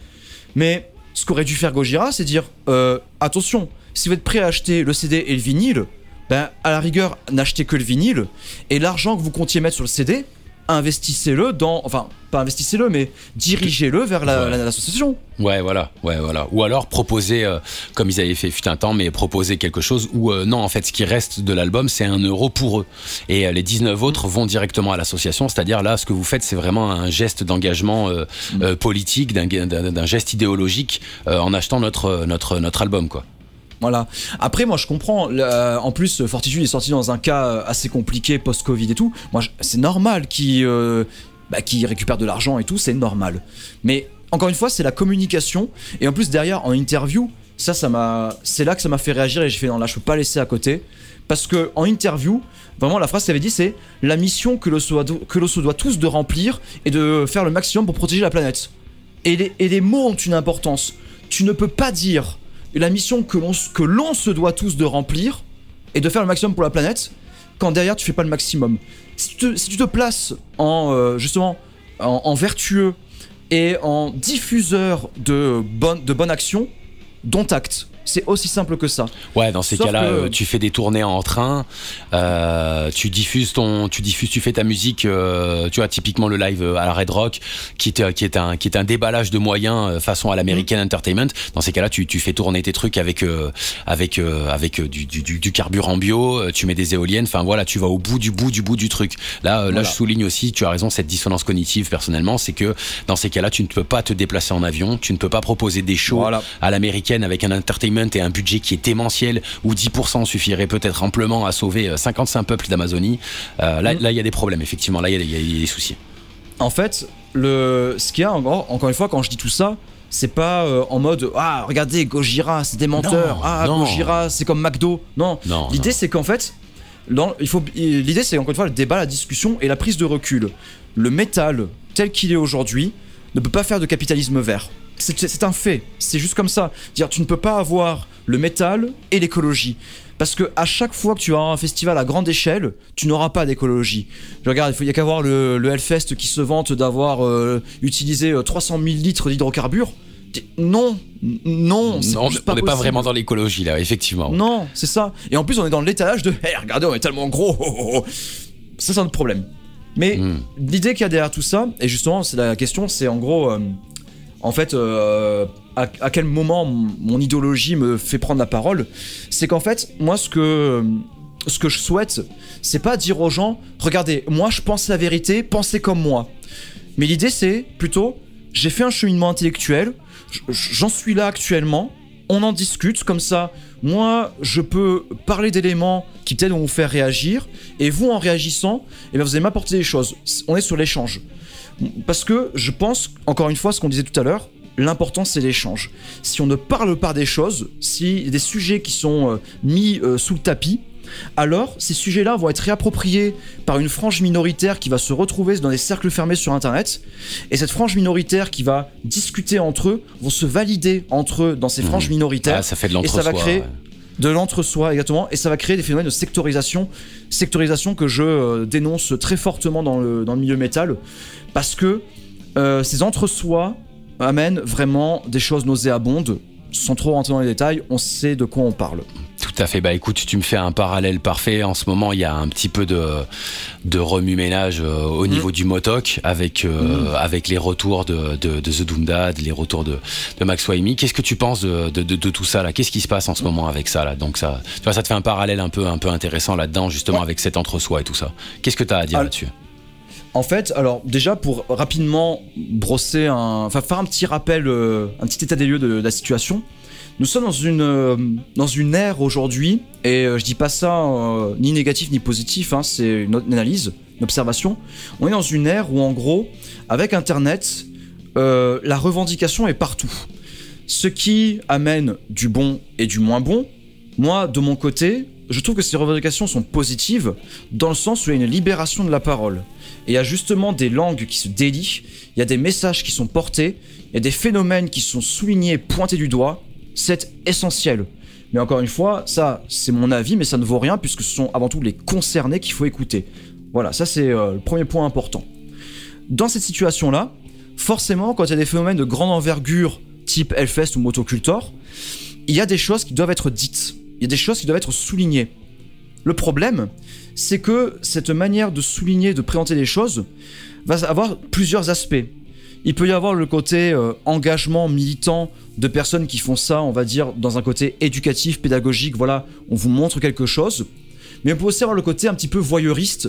Mais ce qu'aurait dû faire Gojira, c'est dire euh, attention, si vous êtes prêt à acheter le CD et le vinyle, ben, à la rigueur, n'achetez que le vinyle, et l'argent que vous comptiez mettre sur le CD, investissez-le dans. Enfin, pas investissez-le, mais dirigez-le vers la- Ouais. la- l'association. Ouais, voilà, ouais, voilà. Ou alors proposer, euh, comme ils avaient fait fut un temps, mais proposer quelque chose où euh, non, en fait, ce qui reste de l'album, c'est un euro pour eux. Et euh, les 19 autres vont directement à l'association. C'est-à-dire là, ce que vous faites, c'est vraiment un geste d'engagement euh, euh, politique, d'un- geste idéologique euh, en achetant notre notre notre album, quoi. Voilà. Après, moi, je comprends. Euh, en plus, Fortitude est sorti dans un cas euh, assez compliqué post-Covid et tout. Moi, c'est normal qu'il euh, bah, de l'argent et tout, c'est normal. Mais encore une fois, c'est la communication. Et en plus, derrière, en interview, ça, ça m'a, c'est là que ça m'a fait réagir et j'ai fait non, là, je peux pas laisser à côté. Parce que en interview, vraiment, la phrase qu'il avait dit, c'est la mission que l'on se, doit- doit tous de remplir et de faire le maximum pour protéger la planète. Et les mots ont une importance. Tu ne peux pas dire la mission que l'on se doit tous de remplir et de faire le maximum pour la planète quand derrière tu fais pas le maximum. Si tu te, places en euh, justement en, en vertueux et en diffuseur de bonne de bonne action, dont acte. C'est aussi simple que ça. Ouais, dans ces cas-là, que- euh, tu fais des tournées en train, euh, tu diffuses ton, tu diffuses, tu fais ta musique, euh, tu vois, typiquement le live à la Red Rock, qui est, qui est un, qui est un déballage de moyens façon à l'American Entertainment. Dans ces cas-là, tu, tu fais tourner tes trucs avec, euh, avec, avec du, du, carburant bio, tu mets des éoliennes. Enfin voilà, tu vas au bout du bout du bout du truc. Là, là, Voilà. je souligne aussi, tu as raison, cette dissonance cognitive personnellement, c'est que dans ces cas-là, tu ne peux pas te déplacer en avion, tu ne peux pas proposer des shows Voilà. à l'américaine avec un entertainment et un budget qui est démentiel où 10% suffirait peut-être amplement à sauver euh, 55 peuples d'Amazonie. Euh, là, là, il y a des problèmes, effectivement. Là, il y, a des- il y a des soucis. En fait, le, ce qu'il y a encore, encore une fois, quand je dis tout ça, c'est pas euh, en mode ah regardez Gojira c'est des menteurs Non, ah non. Gojira c'est comme McDo non, Non, l'idée c'est qu'en fait dans, il faut l'idée c'est encore une fois le débat la discussion et la prise de recul le métal tel qu'il est aujourd'hui ne peut pas faire de capitalisme vert c'est un fait c'est juste comme ça dire tu ne peux pas avoir le métal et l'écologie parce que à chaque fois que tu avoir un festival à grande échelle, tu n'auras pas d'écologie. Je regarde, il faut- il y a qu'à voir le, le Hellfest qui se vante d'avoir euh, utilisé euh, 300 000 litres d'hydrocarbures. Non, non, Non, on n'est pas vraiment dans l'écologie là, effectivement. Non, c'est ça. Et en plus, on est dans l'étalage de Hey, regardez, on est tellement gros. oh, oh, oh. Ça, c'est un autre problème. Mais Hmm. l'idée qu'il y a derrière tout ça, et justement, c'est la question, c'est en gros, euh, en fait, euh, à, quel moment mon idéologie me fait prendre la parole, c'est qu'en fait, moi, ce que ce que je souhaite, c'est pas dire aux gens, regardez, moi, je pense la vérité, pensez comme moi. Mais l'idée, c'est plutôt, j'ai fait un cheminement intellectuel, j'en suis là actuellement, on en discute, comme ça, moi, je peux parler d'éléments qui peut-être vont vous faire réagir, et vous, en réagissant, eh vous allez m'apporter des choses. On est sur l'échange. Parce que je pense, encore une fois, ce qu'on disait tout à l'heure, l'important c'est l'échange. Si on ne parle pas des choses, si des sujets qui sont euh, mis euh, sous le tapis, alors ces sujets-là vont être réappropriés par une frange minoritaire qui va se retrouver dans des cercles fermés sur Internet. Et cette frange minoritaire qui va discuter entre eux, vont se valider entre eux dans ces franges minoritaires. Ah, ça fait de et ça va créer ouais. De l'entre-soi exactement. Et ça va créer des phénomènes de sectorisation. Sectorisation que je euh, dénonce très fortement dans le, milieu métal. Parce que euh, ces entre-soi amènent vraiment des choses nauséabondes. Sans trop rentrer dans les détails on sait de quoi on parle Tout à fait. Bah écoute, tu me fais un parallèle parfait. En ce moment, il y a un petit peu de, de remue-ménage euh, Mm. au niveau du Motok avec, euh, avec les retours de, de, de The Doom Dad, les retours de, de Max Waimi. Qu'est-ce que tu penses de, tout ça là? Qu'est-ce qui se passe en ce moment avec ça là? Donc ça, tu vois, ça te fait un parallèle un peu, un peu intéressant là-dedans, justement avec cet entre-soi et tout ça. Qu'est-ce que tu as à dire Ah, là-dessus? En fait, alors déjà pour rapidement brosser un, enfin faire un petit rappel, euh, un petit état des lieux de, de la situation. Nous sommes dans une euh, dans une ère aujourd'hui et euh, je dis pas ça euh, ni négatif ni positif, hein, c'est une, analyse, une observation. On est dans une ère où en gros, avec Internet, euh, la revendication est partout. Ce qui amène du bon et du moins bon. Moi, de mon côté, je trouve que ces revendications sont positives dans le sens où il y a une libération de la parole. Et il y a justement des langues qui se délient, il y a des messages qui sont portés, il y a des phénomènes qui sont soulignés, pointés du doigt. C'est essentiel. Mais encore une fois, ça, c'est mon avis, mais ça ne vaut rien puisque ce sont avant tout les concernés qu'il faut écouter. Voilà, ça c'est euh, le premier point important. Dans cette situation-là, forcément, quand il y a des phénomènes de grande envergure, type Hellfest ou Motocultor, il y a des choses qui doivent être dites. Il y a des choses qui doivent être soulignées. Le problème, c'est que cette manière de souligner, de présenter les choses, va avoir plusieurs aspects. Il peut y avoir le côté euh, engagement militant de personnes qui font ça, on va dire, dans un côté éducatif, pédagogique, voilà, on vous montre quelque chose. Mais on peut aussi avoir le côté un petit peu voyeuriste,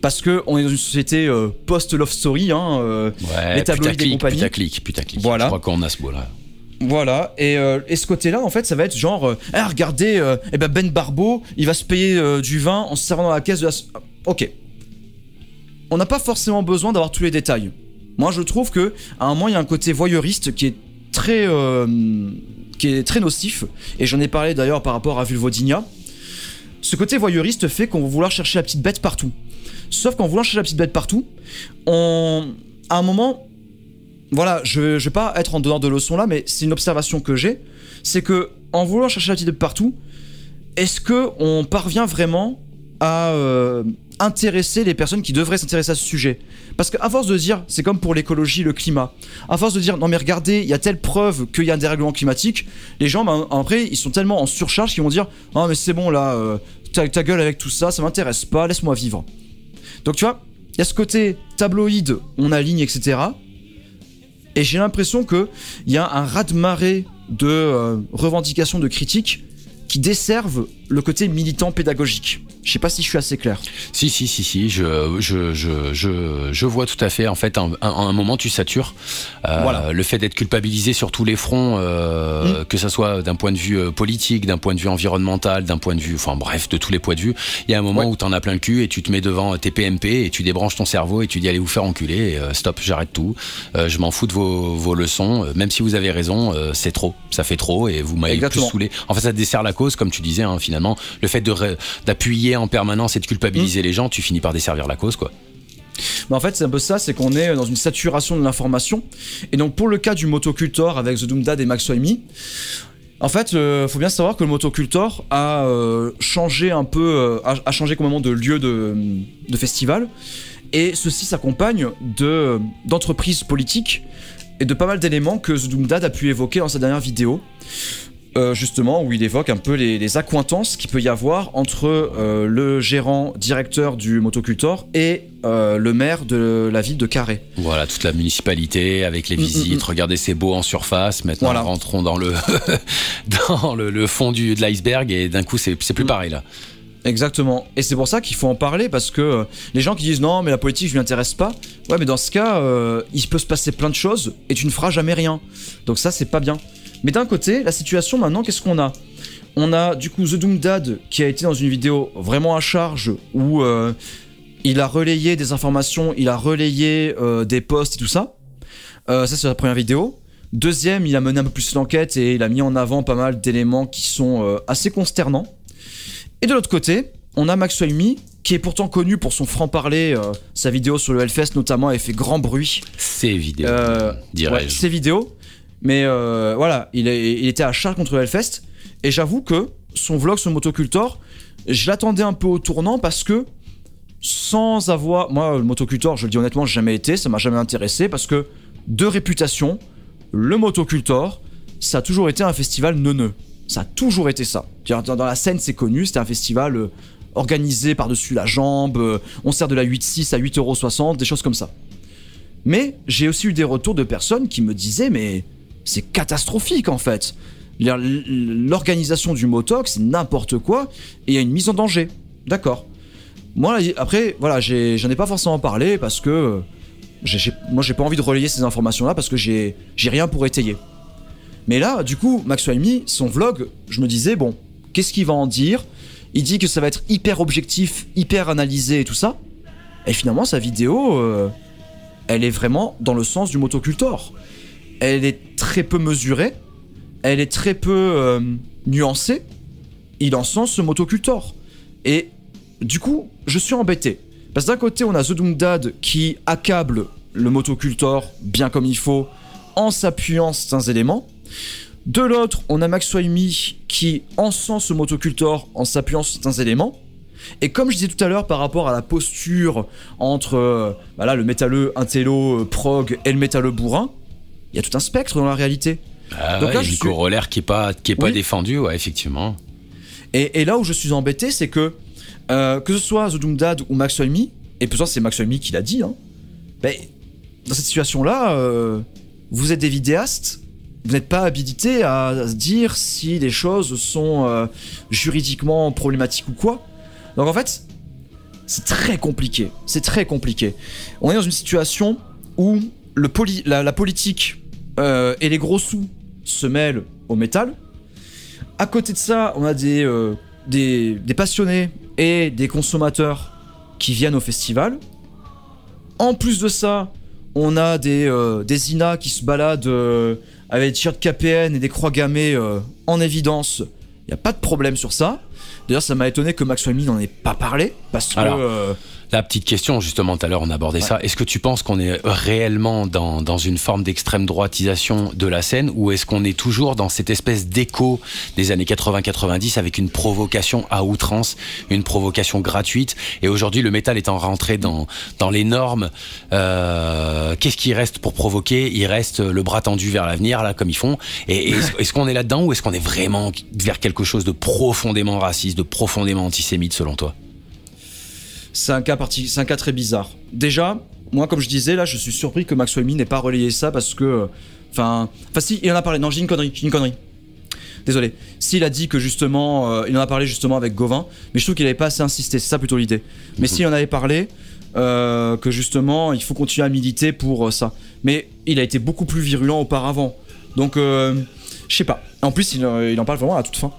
parce que on est dans une société euh, post-love story, hein, euh, Ouais, les tabloïds et compagnie. putaclic, putaclic. Voilà. Je crois qu'on a ce mot là. Voilà, et, euh, et ce côté-là, en fait, ça va être genre, ah, regardez, eh ben Ben Barbeau, il va se payer du vin en se servant dans la caisse de la... Ok. On n'a pas forcément besoin d'avoir tous les détails. Moi, je trouve que à un moment, il y a un côté voyeuriste qui est très, euh, qui est très nocif, et j'en ai parlé d'ailleurs par rapport à Vulvodinia. Ce côté voyeuriste fait qu'on va vouloir chercher la petite bête partout. Sauf qu'en voulant chercher la petite bête partout, on... à un moment, voilà, je, je vais pas être en dehors de leçon là, mais c'est une observation que j'ai, c'est que en voulant chercher la petite bête partout, est-ce que on parvient vraiment à euh, intéresser les personnes qui devraient s'intéresser à ce sujet Parce qu'à force de dire, c'est comme pour l'écologie, le climat, à force de dire non mais regardez, il y a telle preuve qu'il y a un dérèglement climatique, les gens ben, après ils sont tellement en surcharge qu'ils vont dire ah mais c'est bon là, euh, ta, gueule avec tout ça, ça m'intéresse pas, laisse-moi vivre. Donc tu vois, il y a ce côté tabloïd, on aligne, etc. Et j'ai l'impression que il y a un raz-de-marée de euh, revendications, de critiques qui desservent le côté militant pédagogique. Je sais pas si je suis assez clair. Si, si, si, si, je, je, je, je, je vois tout à fait. En fait, un, un moment, tu satures. Euh, Voilà. Le fait d'être culpabilisé sur tous les fronts, euh, que ça soit d'un point de vue euh, politique, d'un point de vue environnemental, d'un point de vue, enfin bref, de tous les points de vue, il y a un moment Ouais. où t'en as plein le cul et tu te mets devant tes PMP et tu débranches ton cerveau et tu dis allez vous faire enculer, et, euh, stop, j'arrête tout, je m'en fous de vos, vos leçons, même si vous avez raison, c'est trop, ça fait trop et vous m'avez plus saoulé. En fait, ça dessert la cause, comme tu disais, hein, finalement. Le fait de en permanence et de Mm. culpabiliser les gens, tu finis par desservir la cause, quoi. Mais en fait, c'est un peu ça, c'est qu'on est dans une saturation de l'information. Et donc, pour le cas du motocultor avec The Doom Dad et Max Waimi, en fait, euh, faut bien savoir que le motocultor a euh, changé un peu, euh, a, a changé complètement de lieu de, de festival. Et ceci s'accompagne de d'entreprises politiques et de pas mal d'éléments que The Doom Dad a pu évoquer dans sa dernière vidéo. Euh, justement, où il évoque un peu les, les accointances qu'il peut y avoir entre euh, le gérant directeur du motocultor et euh, le maire de la ville de Carré. Voilà, toute la municipalité avec les Mm, mm, visites. mm. Regardez, c'est beau en surface. Maintenant, Voilà. rentrons dans le dans le, le fond du, de l'iceberg et d'un coup, c'est plus pareil là. Exactement. Et c'est pour ça qu'il faut en parler parce que euh, les gens qui disent non mais la politique je m'y intéresse pas, ouais mais dans ce cas euh, il peut se passer plein de choses et tu ne feras jamais rien. Donc ça c'est pas bien. Mais d'un côté la situation maintenant qu'est-ce qu'on a? On a du coup The Doom Dad qui a été dans une vidéo vraiment à charge où euh, il a relayé des informations, il a relayé euh, des posts et tout ça. Euh, ça c'est la première vidéo. Deuxième, il a mené un peu plus l'enquête et il a mis en avant pas mal d'éléments qui sont assez consternants. Et de l'autre côté, on a Max Waimi, qui est pourtant connu pour son franc-parler. euh, sa vidéo sur le Hellfest, notamment, elle fait grand bruit. Ces vidéos, Euh, ouais, ses vidéos. Mais euh, voilà, il, était à charge contre Hellfest. Et j'avoue que son vlog sur Motocultor, je l'attendais un peu au tournant parce que sans avoir. Moi, le Motocultor, je le dis honnêtement, j'ai jamais été, ça m'a jamais intéressé parce que de réputation, le Motocultor, ça a toujours été un festival neuneux. Ça a toujours été ça. Dans la scène, c'est connu, c'était un festival euh, organisé par-dessus la jambe, euh, on sert de la 8,6 à 8,60€, des choses comme ça. Mais j'ai aussi eu des retours de personnes qui me disaient mais c'est catastrophique en fait. L'organisation du motoc c'est n'importe quoi et il y a une mise en danger. D'accord. Moi après voilà j'en ai, pas forcément parlé parce que moi j'ai pas envie de relayer ces informations là parce que j'ai rien pour étayer. Mais là du coup Max Waimi son vlog je me disais bon qu'est-ce qu'il va en dire? Il dit que ça va être hyper objectif, hyper analysé et tout ça. Et finalement sa vidéo euh, elle est vraiment dans le sens du motocultor. Elle est très peu mesurée, elle est très peu euh, nuancée. Il encense ce motocultor. Et du coup, je suis embêté. Parce que d'un côté, on a The Doom Dad qui accable le motocultor bien comme il faut en s'appuyant certains éléments. De l'autre, on a Max Waimi qui encense ce motocultor en s'appuyant sur certains éléments. Et comme je disais tout à l'heure par rapport à la posture entre euh, voilà, le métalleux intello euh, prog et le métalleux bourrin, il y a tout un spectre dans la réalité. Ah Donc ouais, là, il y a je une suis- corollaire qui est pas qui est pas Oui. défendue, ouais, effectivement. Et, et là où je suis embêté, c'est que euh, que ce soit The Doom Dad ou Max Waimi, et pourtant c'est Max Waimi qui l'a dit, hein, ben, dans cette situation-là, euh, vous êtes des vidéastes, vous n'êtes pas habilité à dire si les choses sont euh, juridiquement problématiques ou quoi. Donc en fait, c'est très compliqué. C'est très compliqué. On est dans une situation où le poli- la, la politique euh, et les gros sous se mêlent au métal. À côté de ça, on a des, euh, des, des passionnés et des consommateurs qui viennent au festival. En plus de ça, on a des, euh, des INA qui se baladent avec des t-shirts KPN et des croix gammées en évidence. Il n'y a pas de problème sur ça. D'ailleurs, ça m'a étonné que Max n'en ait pas parlé parce que. Alors, La petite question, justement, tout à l'heure, on abordait ça. Est-ce que tu penses qu'on est réellement dans, dans une forme d'extrême droitisation de la scène ou est-ce qu'on est toujours dans cette espèce d'écho des années 80-90 avec une provocation à outrance, une provocation gratuite Et aujourd'hui, le métal étant rentré dans, dans les normes, euh, qu'est-ce qui reste pour provoquer? Il reste le bras tendu vers l'avenir, là, comme ils font. Et, est-ce qu'on est là-dedans ou est-ce qu'on est vraiment vers quelque chose de profondément raciste, de profondément antisémite, selon toi? C'est un cas parti, un cas très bizarre. Déjà, moi, comme je disais, là, je suis surpris que Max Waimi n'ait pas relayé ça parce que, enfin, enfin, si, il en a parlé. Non, j'ai une connerie, une connerie. désolé. S'il a dit que justement, euh, il en a parlé justement avec Gauvin, mais je trouve qu'il n'avait pas assez insisté, c'est ça plutôt l'idée. Mais s'il en avait parlé, euh, que justement, il faut continuer à militer pour euh, ça. Mais il a été beaucoup plus virulent auparavant. Donc, je sais pas. En plus, il, il en parle vraiment à toute fin.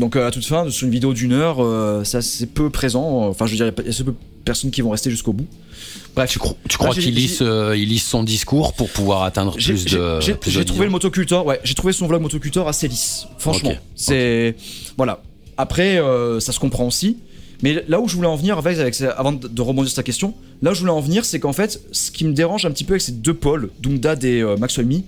Donc, euh, à toute fin, sur une vidéo d'une heure, euh, c'est assez peu présent. Enfin, je veux dire, il y a assez peu de personnes qui vont rester jusqu'au bout. Bref, Tu, cro- tu crois Ah, j'ai- qu'il lisse, euh, son discours pour pouvoir atteindre plus de. j'ai- trouvé le motocultor, ouais, j'ai trouvé son vlog motocultor assez lisse, franchement. C'est voilà. Après, euh, ça se comprend aussi. Mais là où je voulais en venir, avec, avec- avant de, rebondir sur ta question, là où je voulais en venir, c'est qu'en fait, ce qui me dérange un petit peu avec ces deux pôles, Dundad et euh, Maxwell Me,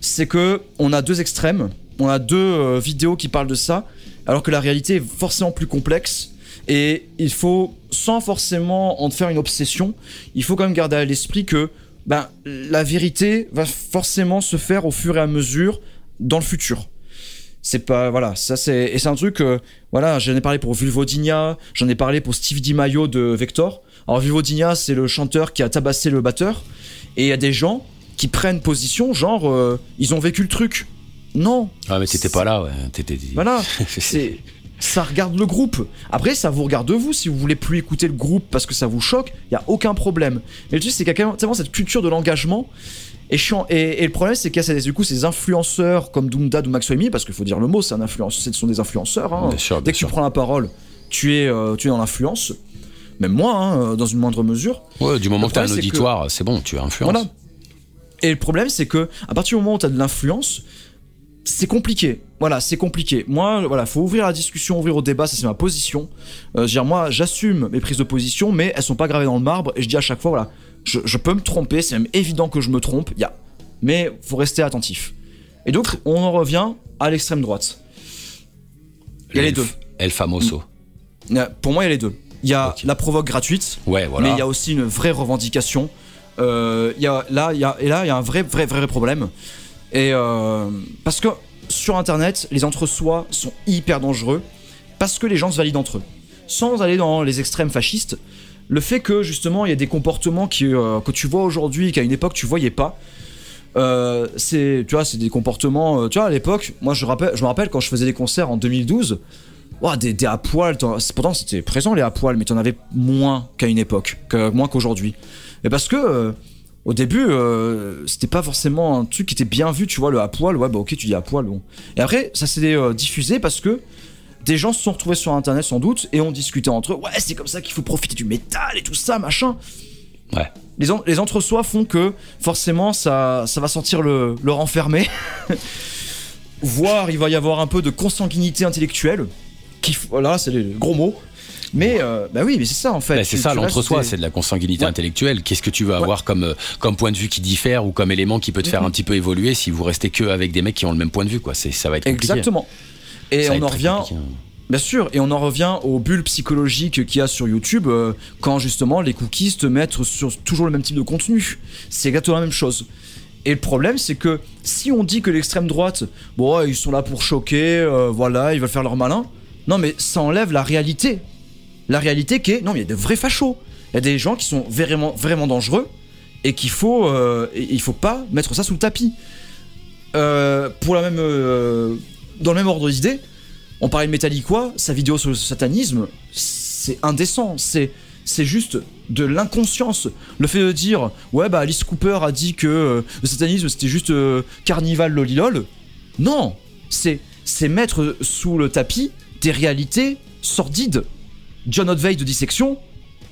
c'est que on a deux extrêmes, on a deux vidéos qui parlent de ça, alors que la réalité est forcément plus complexe. Et il faut, sans forcément en faire une obsession, il faut quand même garder à l'esprit que ben, la vérité va forcément se faire au fur et à mesure dans le futur. C'est pas voilà, ça c'est et c'est un truc euh, voilà, j'en ai parlé pour Vulvodynia, j'en ai parlé pour Steve DiMaio de Vector. Alors Vulvodynia, c'est le chanteur qui a tabassé le batteur et il y a des gens qui prennent position genre euh, ils ont vécu le truc. Non, Ah, mais t'étais pas là, ouais. T'étais. voilà, c'est ça regarde le groupe. Après, ça vous regarde vous. Si vous voulez plus écouter le groupe parce que ça vous choque, il y a aucun problème. Mais le truc, c'est qu'il y a tellement cette culture de l'engagement. Et, chiant. Et, et le problème, c'est qu'il y a du coup ces influenceurs comme Doomdad ou Maxwell Me, parce qu'il faut dire le mot, c'est un influenceur, ce sont des influenceurs. hein. Bien sûr, bien Dès que sûr. tu prends la parole, tu es, euh, tu es dans l'influence. Même moi, hein, dans une moindre mesure. Ouais, du moment Le que t'as un problème, c'est que- auditoire, c'est bon, tu influences. Voilà. Et le problème, c'est que à partir du moment où tu as de l'influence, c'est compliqué. Voilà, c'est compliqué. Moi, voilà, faut ouvrir la discussion, ouvrir au débat, ça c'est ma position. Euh, je veux dire, moi, j'assume mes prises de position, mais elles sont pas gravées dans le marbre. Et je dis à chaque fois, voilà, je, je peux me tromper, c'est même évident que je me trompe. Il y a, mais faut rester attentif. Et donc, on en revient à l'extrême droite. Il y a les deux. El Famoso. Y a- Pour moi, il y a les deux. Il y a Ok. la provoque gratuite, Ouais, voilà. mais il y a aussi une vraie revendication. Euh, il y a, là, il y a, et là, il y a un vrai, vrai, vrai problème. Et euh, parce que sur Internet, les entre-soi sont hyper dangereux parce que les gens se valident entre eux. Sans aller dans les extrêmes fascistes, le fait que justement il y a des comportements qui, euh, que tu vois aujourd'hui qu'à une époque tu voyais pas. euh, c'est tu vois c'est des comportements tu vois à l'époque moi je rappelle je me rappelle quand je faisais des concerts en 2012 ouah, des, des à poil t'en- pourtant c'était présent les à poil mais tu en avais moins qu'à une époque que, moins qu'aujourd'hui et parce que au début euh, c'était pas forcément un truc qui était bien vu tu vois le à poil ouais bah ok tu dis à poil bon et après ça s'est euh, diffusé parce que des gens se sont retrouvés sur internet sans doute et ont discuté entre eux ouais c'est comme ça qu'il faut profiter du métal et tout ça machin Ouais. les, en- les entre-soi font que forcément ça, ça va sentir le, le renfermé. Voire il va y avoir un peu de consanguinité intellectuelle. Qui, voilà, c'est les gros mots. Mais euh, bah oui, mais c'est ça en fait. Bah, c'est ça, l'entre-soi, c'est de la consanguinité Ouais. intellectuelle. Qu'est-ce que tu veux avoir comme, euh, comme point de vue qui diffère ou comme élément qui peut te faire Mhm. un petit peu évoluer si vous restez que avec des mecs qui ont le même point de vue, quoi. Ça va être compliqué. Exactement. Et Ça on en revient, hein. bien sûr, et on en revient aux bulles psychologiques qu'il y a sur YouTube euh, quand justement les cookies te mettent sur toujours le même type de contenu. C'est exactement la même chose. Et le problème, c'est que si on dit que l'extrême droite, bon, ils sont là pour choquer, euh, voilà, ils veulent faire leur malin. Non, mais ça enlève la réalité. La réalité qui est, non, il y a de vrais fachos. Il y a des gens qui sont vraiment, vraiment dangereux et qu'il faut, euh, il faut pas mettre ça sous le tapis. Euh, pour la même, euh, dans le même ordre d'idée, on parlait de Metallica, sa vidéo sur le satanisme, c'est indécent, c'est c'est juste de l'inconscience. Le fait de dire ouais bah Alice Cooper a dit que le satanisme c'était juste carnival lolilol. Non, c'est c'est mettre sous le tapis des réalités sordides. John Otvey de dissection,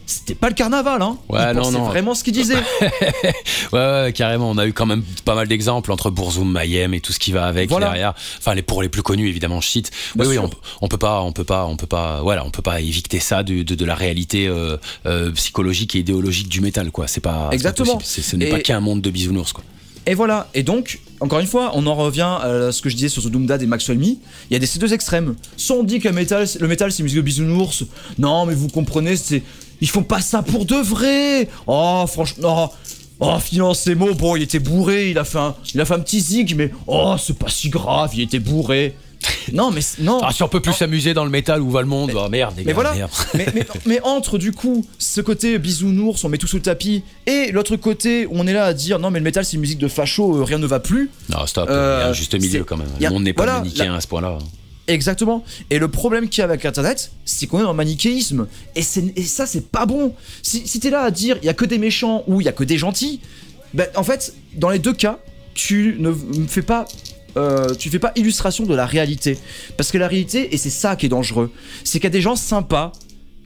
c'était pas le carnaval hein. Ouais, non, non. vraiment ce qu'il disait. Ouais, ouais, carrément. On a eu quand même pas mal d'exemples entre Bourzoum, Mayhem et tout ce qui va avec Voilà. derrière. Enfin, les pour les plus connus, évidemment, shit. Oui, Bien oui, sûr. on, on peut pas, on peut pas, on peut pas, voilà, on peut pas éviter ça de, de, de la réalité euh, euh, psychologique et idéologique du métal, quoi. C'est pas, Exactement. possible. Ce n'est pas qu'un monde de bisounours, quoi. Et voilà, et donc, encore une fois, on en revient à ce que je disais sur The Doomdad et Maxwell Me. Il y a des, ces deux extrêmes. Soit on dit que le métal, c'est musique de bisounours. Non, mais vous comprenez, c'est. Ils font pas ça pour de vrai. Oh, franchement. Oh, oh finalement, ces mots, bon, il était bourré, il a fait un, il a fait un petit zig, mais oh, c'est pas si grave, il était bourré. Non, mais non. Ah, si on peut plus s'amuser dans le métal, où va le monde Oh merde, les Mais gars, voilà. merde. mais, mais- mais entre du coup ce côté bisounours, on met tout sous le tapis, et l'autre côté où on est là à dire non mais le métal c'est une musique de facho, euh, rien ne va plus. Non, stop, Euh, il y a un juste milieu quand même. a- Le monde n'est pas voilà, manichéen la- à ce point-là. Exactement. Et le problème qu'il y a avec Internet, c'est qu'on est dans le manichéisme. Et, ça, c'est pas bon. Si, si t'es là à dire il y a que des méchants ou il y a que des gentils, ben, en fait, dans les deux cas, tu ne me fais pas. Euh, tu fais pas illustration de la réalité. Parce que la réalité, et c'est ça qui est dangereux, c'est qu'il y a des gens sympas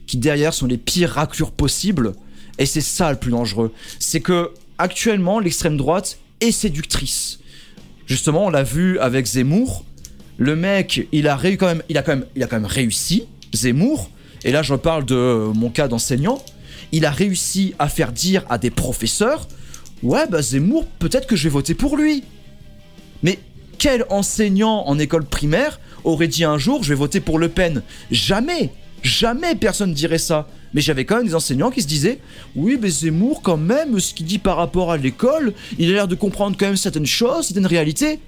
qui derrière sont les pires raclures possibles. Et c'est ça le plus dangereux. C'est que actuellement, l'extrême droite est séductrice. Justement, on l'a vu avec Zemmour. Le mec, il a, quand même, il, a quand il a quand même réussi, Zemmour. Et là, je parle de mon cas d'enseignant. Il a réussi à faire dire à des professeurs Ouais, bah Zemmour, peut-être que je vais voter pour lui. Mais quel enseignant en école primaire aurait dit un jour je vais voter pour Le Pen? Jamais Jamais personne dirait ça. Mais j'avais quand même des enseignants qui se disaient Oui, mais Zemmour, quand même, ce qu'il dit par rapport à l'école, il a l'air de comprendre quand même certaines choses, certaines réalités.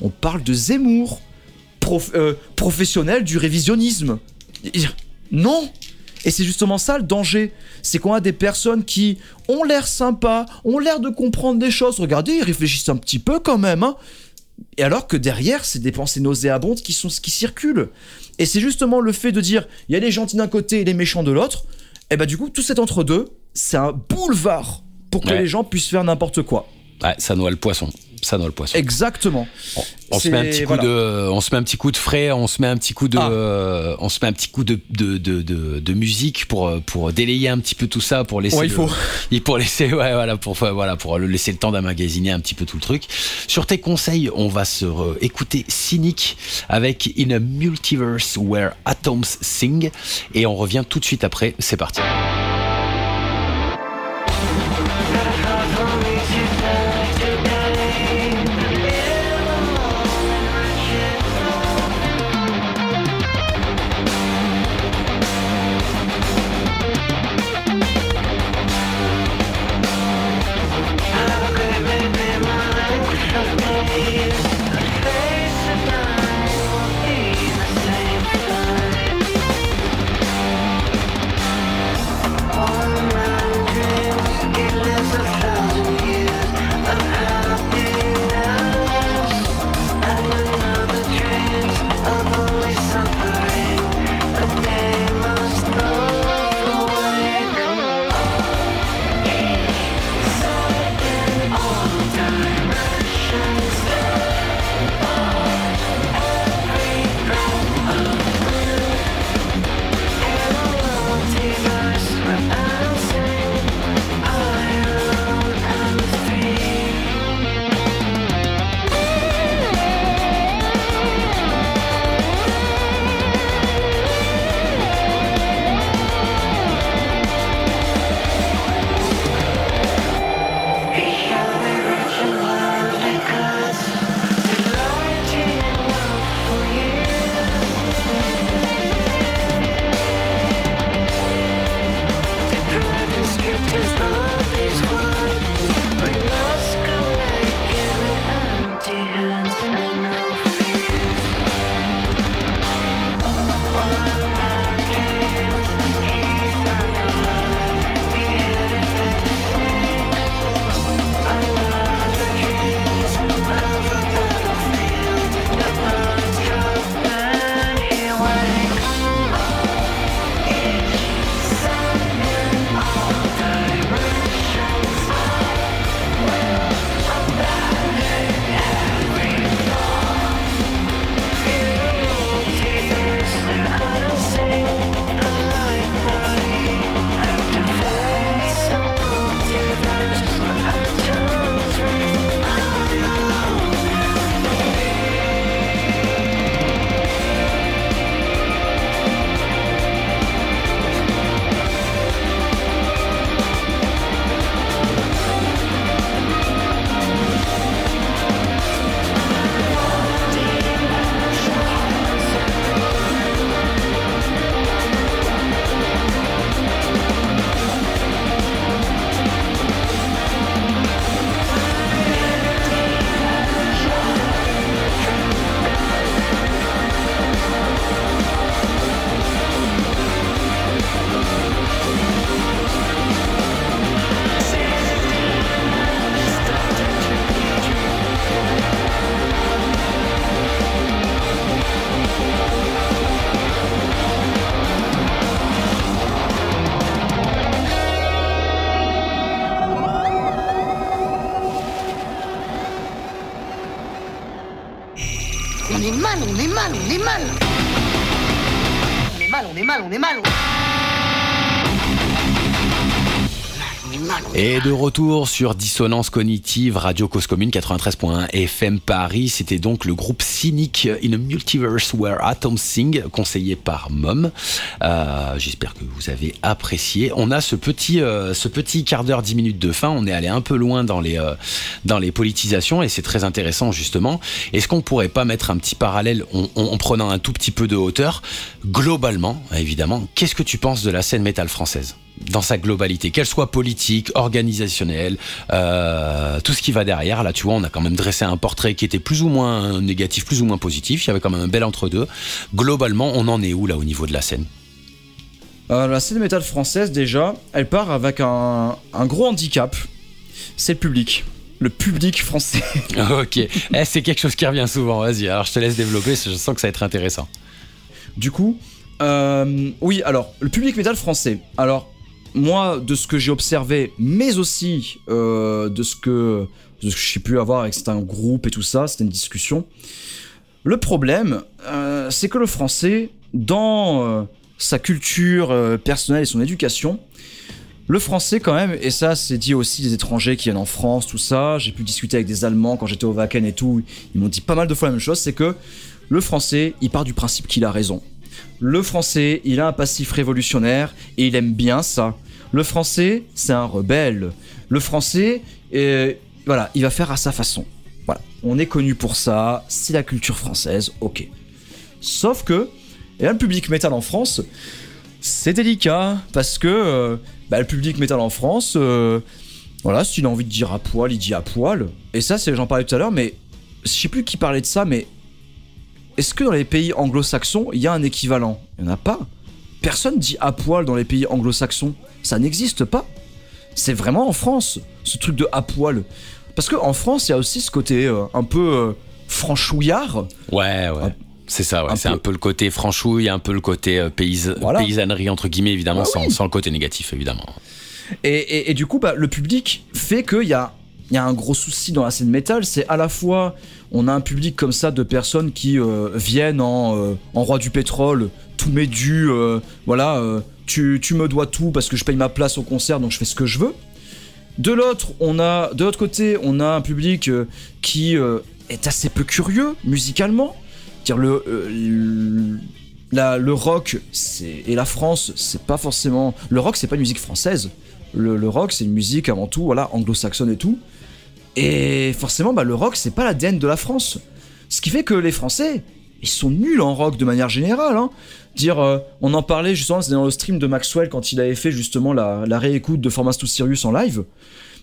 On parle de Zemmour, euh, professionnel du révisionnisme. Non Et c'est justement ça le danger. C'est qu'on a des personnes qui ont l'air sympas, ont l'air de comprendre des choses. Regardez, ils réfléchissent un petit peu quand même. hein. Et alors que derrière, c'est des pensées nauséabondes qui, sont, qui circulent. Et c'est justement le fait de dire, il y a les gentils d'un côté et les méchants de l'autre. Et bah du coup, tout cet entre-deux, c'est un boulevard pour que Ouais. les gens puissent faire n'importe quoi. Ouais, ça noie le poisson. Ça noie le poisson. Exactement. On, on se met un petit coup voilà. de, on se met un petit coup de frais, on se met un petit coup de, Ah. euh, on se met un petit coup de de, de, de, de musique pour euh, pour délayer un petit peu tout ça, pour laisser, Ouais, il le- faut. et pour laisser, ouais, voilà, pour voilà, pour le laisser le temps d'amagasiner un petit peu tout le truc. Sur tes conseils, on va se écouter Cynic avec In a Multiverse Where Atoms Sing, et on revient tout de suite après. C'est parti. On est mal, Et de retour sur Dissonance Cognitive, Radio Cause Commune 93.1 FM Paris. C'était donc le groupe Cynic in a Multiverse Where Atoms Sing, conseillé par Mom. Euh, J'espère que vous avez apprécié. On a ce petit, euh, quart d'heure, 10 minutes de fin. On est allé un peu loin dans les, euh, dans les politisations et c'est très intéressant justement. Est-ce qu'on pourrait pas mettre un petit parallèle? En prenant un tout petit peu de hauteur Globalement, évidemment, qu'est-ce que tu penses de la scène métal française? Dans sa globalité, qu'elle soit politique, organisationnelle, euh, tout ce qui va derrière. Là, tu vois, on a quand même dressé un portrait qui était plus ou moins négatif, plus ou moins positif. Il y avait quand même un bel entre-deux. Globalement, on en est où là au niveau de la scène? Euh, la scène métal française, déjà, elle part avec un, un gros handicap. C'est le public. Le public français. Ok, Eh, c'est quelque chose qui revient souvent. Vas-y, alors je te laisse développer. Je sens que ça va être intéressant. Du coup, euh, oui, alors, le public métal français. Alors, moi, de ce que j'ai observé, mais aussi euh, de ce que, j'ai pu avoir avec certains groupes et tout ça, c'était une discussion. Le problème, euh, c'est que le français, dans euh, sa culture personnelle et son éducation, le français quand même, et ça c'est dit aussi des étrangers qui viennent en France, tout ça, j'ai pu discuter avec des Allemands quand j'étais au Wacken et tout, ils m'ont dit pas mal de fois la même chose, c'est que le français, il part du principe qu'il a raison. Le français, il a un passif révolutionnaire et il aime bien ça. Le français, c'est un rebelle. Le français, euh, voilà, il va faire à sa façon. Voilà, on est connu pour ça, c'est la culture française, ok. Sauf que, et là, le public métal en France, c'est délicat parce que euh, bah, le public métal en France, euh, voilà, s'il a envie de dire à poil, il dit à poil. Et ça, c'est j'en parlais tout à l'heure, mais je sais plus qui parlait de ça, mais est-ce que dans les pays anglo-saxons, il y a un équivalent? Il n'y en a pas. Personne dit à poil dans les pays anglo-saxons. Ça n'existe pas. C'est vraiment en France, ce truc de à poil. Parce qu'en France, il y a aussi ce côté euh, un peu euh, franchouillard. Ouais, ouais. Un- C'est ça, ouais. C'est un peu le côté franchouille, un peu le côté euh, paysa- Voilà. paysannerie, entre guillemets, évidemment, Ah sans, oui. sans le côté négatif, évidemment. Et, et- et du coup, bah, le public fait qu'il y a, il y a un gros souci dans la scène métal. C'est à la fois, on a un public comme ça de personnes qui euh, viennent en, euh, en roi du pétrole, tout m'est dû, euh, voilà, tu, me dois tout parce que je paye ma place au concert, donc je fais ce que je veux. De l'autre, côté, on a un public qui est assez peu curieux musicalement. Dire le, rock et la France, c'est pas forcément. Le rock, c'est pas une musique française. Le, le rock, c'est une musique avant tout, voilà, anglo-saxonne et tout. Et forcément, bah, le rock, c'est pas l'ADN de la France. Ce qui fait que les Français, ils sont nuls en rock de manière générale. Hein. Dire, euh, on en parlait justement, dans le stream de Maxwell quand il avait fait justement la, réécoute de Formas to Sirius en live.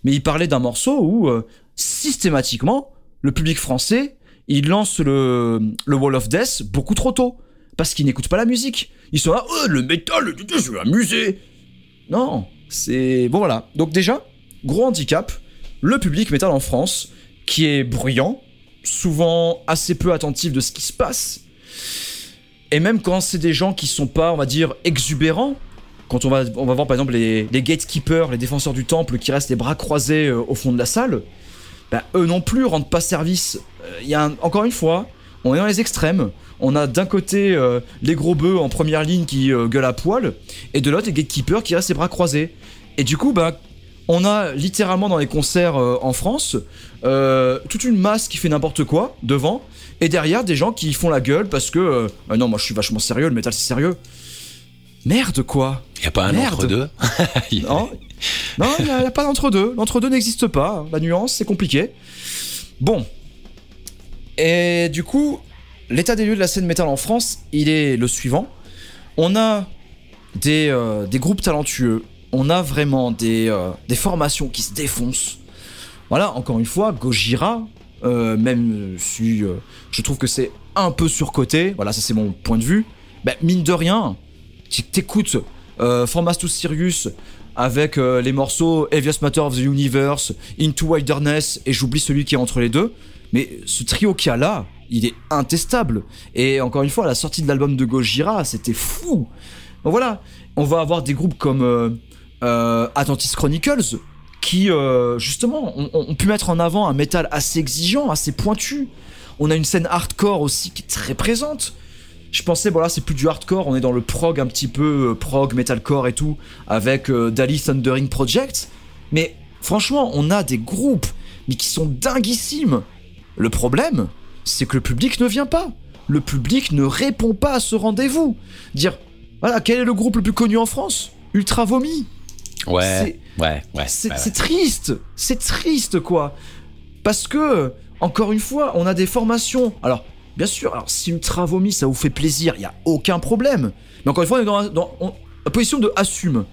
Mais il parlait d'un morceau où euh, systématiquement, le public français, il lance le, le Wall of Death beaucoup trop tôt. Parce qu'ils n'écoutent pas la musique. Ils sont là, oh, le métal, je vais m'amuser. Non, c'est. Bon voilà. Donc déjà, gros handicap, le public métal en France, qui est bruyant, souvent assez peu attentif de ce qui se passe. Et même quand c'est des gens qui sont pas, on va dire, exubérants, quand on va, on va voir par exemple les, gatekeepers, les défenseurs du temple qui restent les bras croisés euh, au fond de la salle, bah, eux non plus rendent pas service. Euh, encore une fois, on est dans les extrêmes. On a d'un côté euh, les gros bœufs en première ligne qui gueulent à poil, et de l'autre les gatekeepers qui restent les bras croisés. Et du coup, bah, on a littéralement dans les concerts euh, en France euh, toute une masse qui fait n'importe quoi devant, et derrière des gens qui font la gueule parce que euh, Ah non, moi je suis vachement sérieux, le métal c'est sérieux. Merde quoi Il n'y a pas un entre-deux non, non, il n'y a, pas d'entre-deux. L'entre-deux n'existe pas. La nuance, c'est compliqué. Bon. Et du coup, l'état des lieux de la scène métal en France, il est le suivant. On a des, euh, des groupes talentueux. On a vraiment des, euh, des formations qui se défoncent. Voilà, encore une fois, Gojira, euh, même si euh, je trouve que c'est un peu surcoté, voilà, ça c'est mon point de vue, bah, mine de rien, t'écoutes Formas to Sirius avec les morceaux Heaviest Matter of the Universe, Into Wilderness, et j'oublie celui qui est entre les deux, mais ce trio qu'il y a là, il est intestable. Et encore une fois, à la sortie de l'album de Gojira, c'était fou. Voilà, on va avoir des groupes comme Atlantis Chronicles qui, euh, justement, ont, pu mettre en avant un métal assez exigeant, assez pointu. On a une scène hardcore aussi qui est très présente. Je pensais, voilà, c'est plus du hardcore, on est dans le prog un petit peu, euh, prog, metalcore et tout, avec euh, Dali Thundering Project. Mais franchement, on a des groupes, mais qui sont dinguissimes. Le problème, c'est que le public ne vient pas. Le public ne répond pas à ce rendez-vous. Dire, voilà, quel est le groupe le plus connu en France? Ultra Vomi. Ouais, ouais, ouais. C'est ouais, triste, c'est triste quoi. Parce que, encore une fois, on a des formations. Alors, bien sûr, alors si Ultra Vomi ça vous fait plaisir, il y a aucun problème. Mais encore une fois, on est dans, la- dans- on- la position de assume.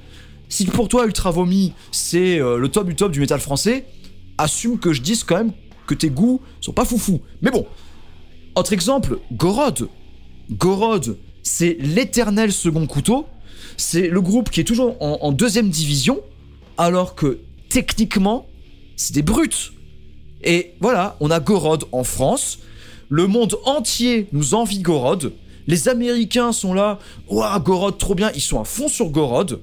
Si pour toi Ultra Vomi c'est euh, le top du top du métal français, assume que je dise quand même que tes goûts sont pas foufou. Mais bon, autre exemple, Gorod. Gorod, c'est l'éternel second couteau. C'est le groupe qui est toujours en, en deuxième division, alors que techniquement, c'est des brutes. Et voilà, on a Gorod en France. Le monde entier nous envie Gorod. Les Américains sont là. Ouah, Gorod, trop bien. Ils sont à fond sur Gorod.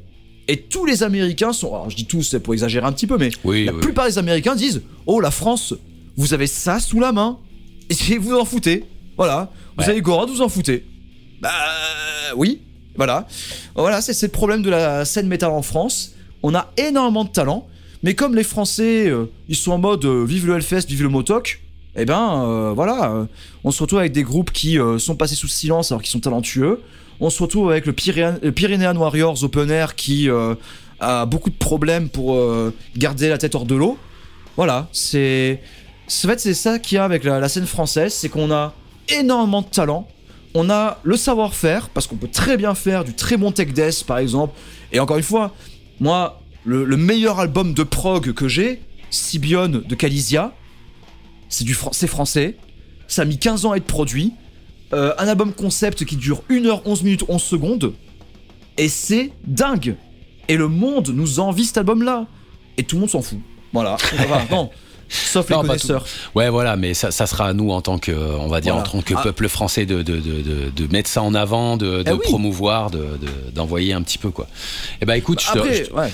Et tous les Américains sont. Alors, je dis tous, c'est pour exagérer un petit peu, mais Oui, la oui. plupart des Américains disent Oh, la France, vous avez ça sous la main. Et vous en foutez. Voilà. Vous Ouais. avez Gorod, vous en foutez. Bah, oui. Voilà. Voilà, c'est le problème de la scène métal en France. On a énormément de talent. Mais comme les Français, euh, ils sont en mode euh, vive le Hellfest, vive le Motoc, eh ben euh, voilà, on se retrouve avec des groupes qui sont passés sous silence alors qu'ils sont talentueux. On se retrouve avec le, Pyrenean Warriors Open Air qui a beaucoup de problèmes pour garder la tête hors de l'eau. Voilà, c'est. En fait, c'est ça qu'il y a avec la scène française, c'est qu'on a énormément de talent. On a le savoir-faire, parce qu'on peut très bien faire du très bon tech death, par exemple. Et encore une fois, moi, le, le meilleur album de prog que j'ai, Sibion de Calisia, c'est du c'est français. Ça a mis 15 ans à être produit. Euh, un album concept qui dure 1h11 minutes 11 secondes. Et c'est dingue. Et le monde nous envie cet album-là. Et tout le monde s'en fout. Voilà. Enfin, non. Sauf les Non, pas connaisseurs. Ouais, voilà, mais ça, ça sera à nous en tant que, on va dire, Voilà. en tant que Ah. peuple français de, de, de, mettre ça en avant, de, Eh oui. promouvoir, de, de- d'envoyer un petit peu, quoi. Eh ben, écoute, je te, Après, je te- ouais.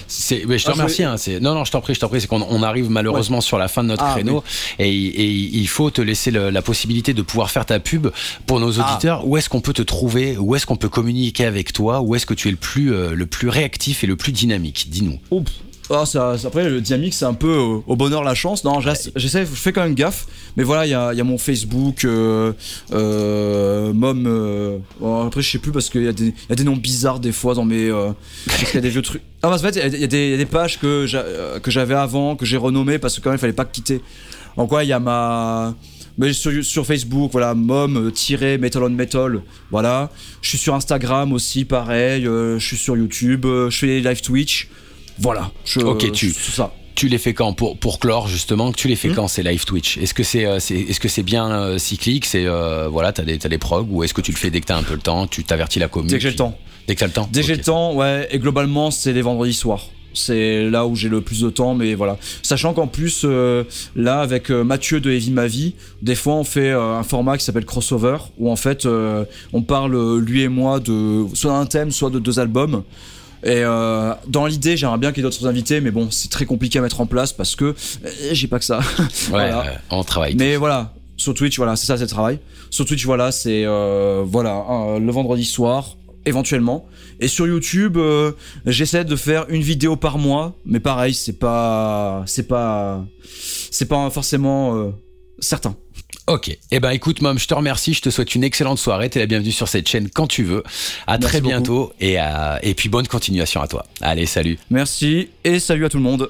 je te Ah, remercie. hein, non, non, je t'en prie, je t'en prie. C'est qu'on on arrive malheureusement sur la fin de notre Ah, créneau et, et il faut te laisser le- la possibilité de pouvoir faire ta pub pour nos auditeurs. Où est-ce qu'on peut te trouver? Où est-ce qu'on peut communiquer avec toi? Où est-ce que tu es le plus, euh, le plus réactif et le plus dynamique? Dis-nous. Oh. Ah, ça- ça- après, le dynamique, c'est un peu au bonheur la chance. Non, j'essa- j'essaie, je fais quand même gaffe. Mais voilà, il y a, il y a mon Facebook, euh, euh, Mom. euh, bon, après, je sais plus parce qu'il y, a des- il y a des noms bizarres des fois dans mes. parce qu'il y a des vieux trucs. Ah, qu'en fait, il y a des- y, a des- des pages que j'a- que j'avais avant, que j'ai renommées parce que quand même, il fallait pas quitter. Donc, ouais, il y a ma. Mais sur, sur Facebook, voilà, mom-metal on metal, voilà. Je suis sur Instagram aussi, pareil. je suis sur YouTube, je fais live Twitch. Voilà. Je, Ok, tu- ça. Tu les fais quand pour, pour clore justement Tu les fais Hmm. quand ces live Twitch? Est-ce que c'est euh, est-ce que c'est bien euh, cyclique? C'est euh, voilà, t'as des t'as des prog ou est-ce que tu le fais dès que t'as un peu le temps Tu t'avertis la commune Dès que j'ai le temps. Dès que t'as le temps? Dès que j'ai le temps, ouais. Et globalement, c'est les vendredis soirs. C'est là où j'ai le plus de temps, mais voilà. Sachant qu'en plus, euh, là, avec Mathieu de Heavy Ma Vie, des fois, on fait un format qui s'appelle Crossover, où en fait, on parle, lui et moi, de soit d'un thème, soit de deux albums. Et euh, dans l'idée, j'aimerais bien qu'il y ait d'autres invités, mais bon, c'est très compliqué à mettre en place parce que euh, j'ai pas que ça. Ouais, Voilà. ouais, on travaille. Mais voilà, sur Twitch, voilà, c'est ça, c'est le travail. Sur Twitch, voilà, c'est euh, voilà le vendredi soir, éventuellement. Et sur YouTube, euh, j'essaie de faire une vidéo par mois, mais pareil, c'est pas, c'est pas, c'est pas forcément euh, certain. Ok. Eh ben écoute, Mom, je te remercie. Je te souhaite une excellente soirée. T'es la bienvenue sur cette chaîne quand tu veux. À Merci très bientôt et, à- et puis bonne continuation à toi. Allez, salut. Merci et salut à tout le monde.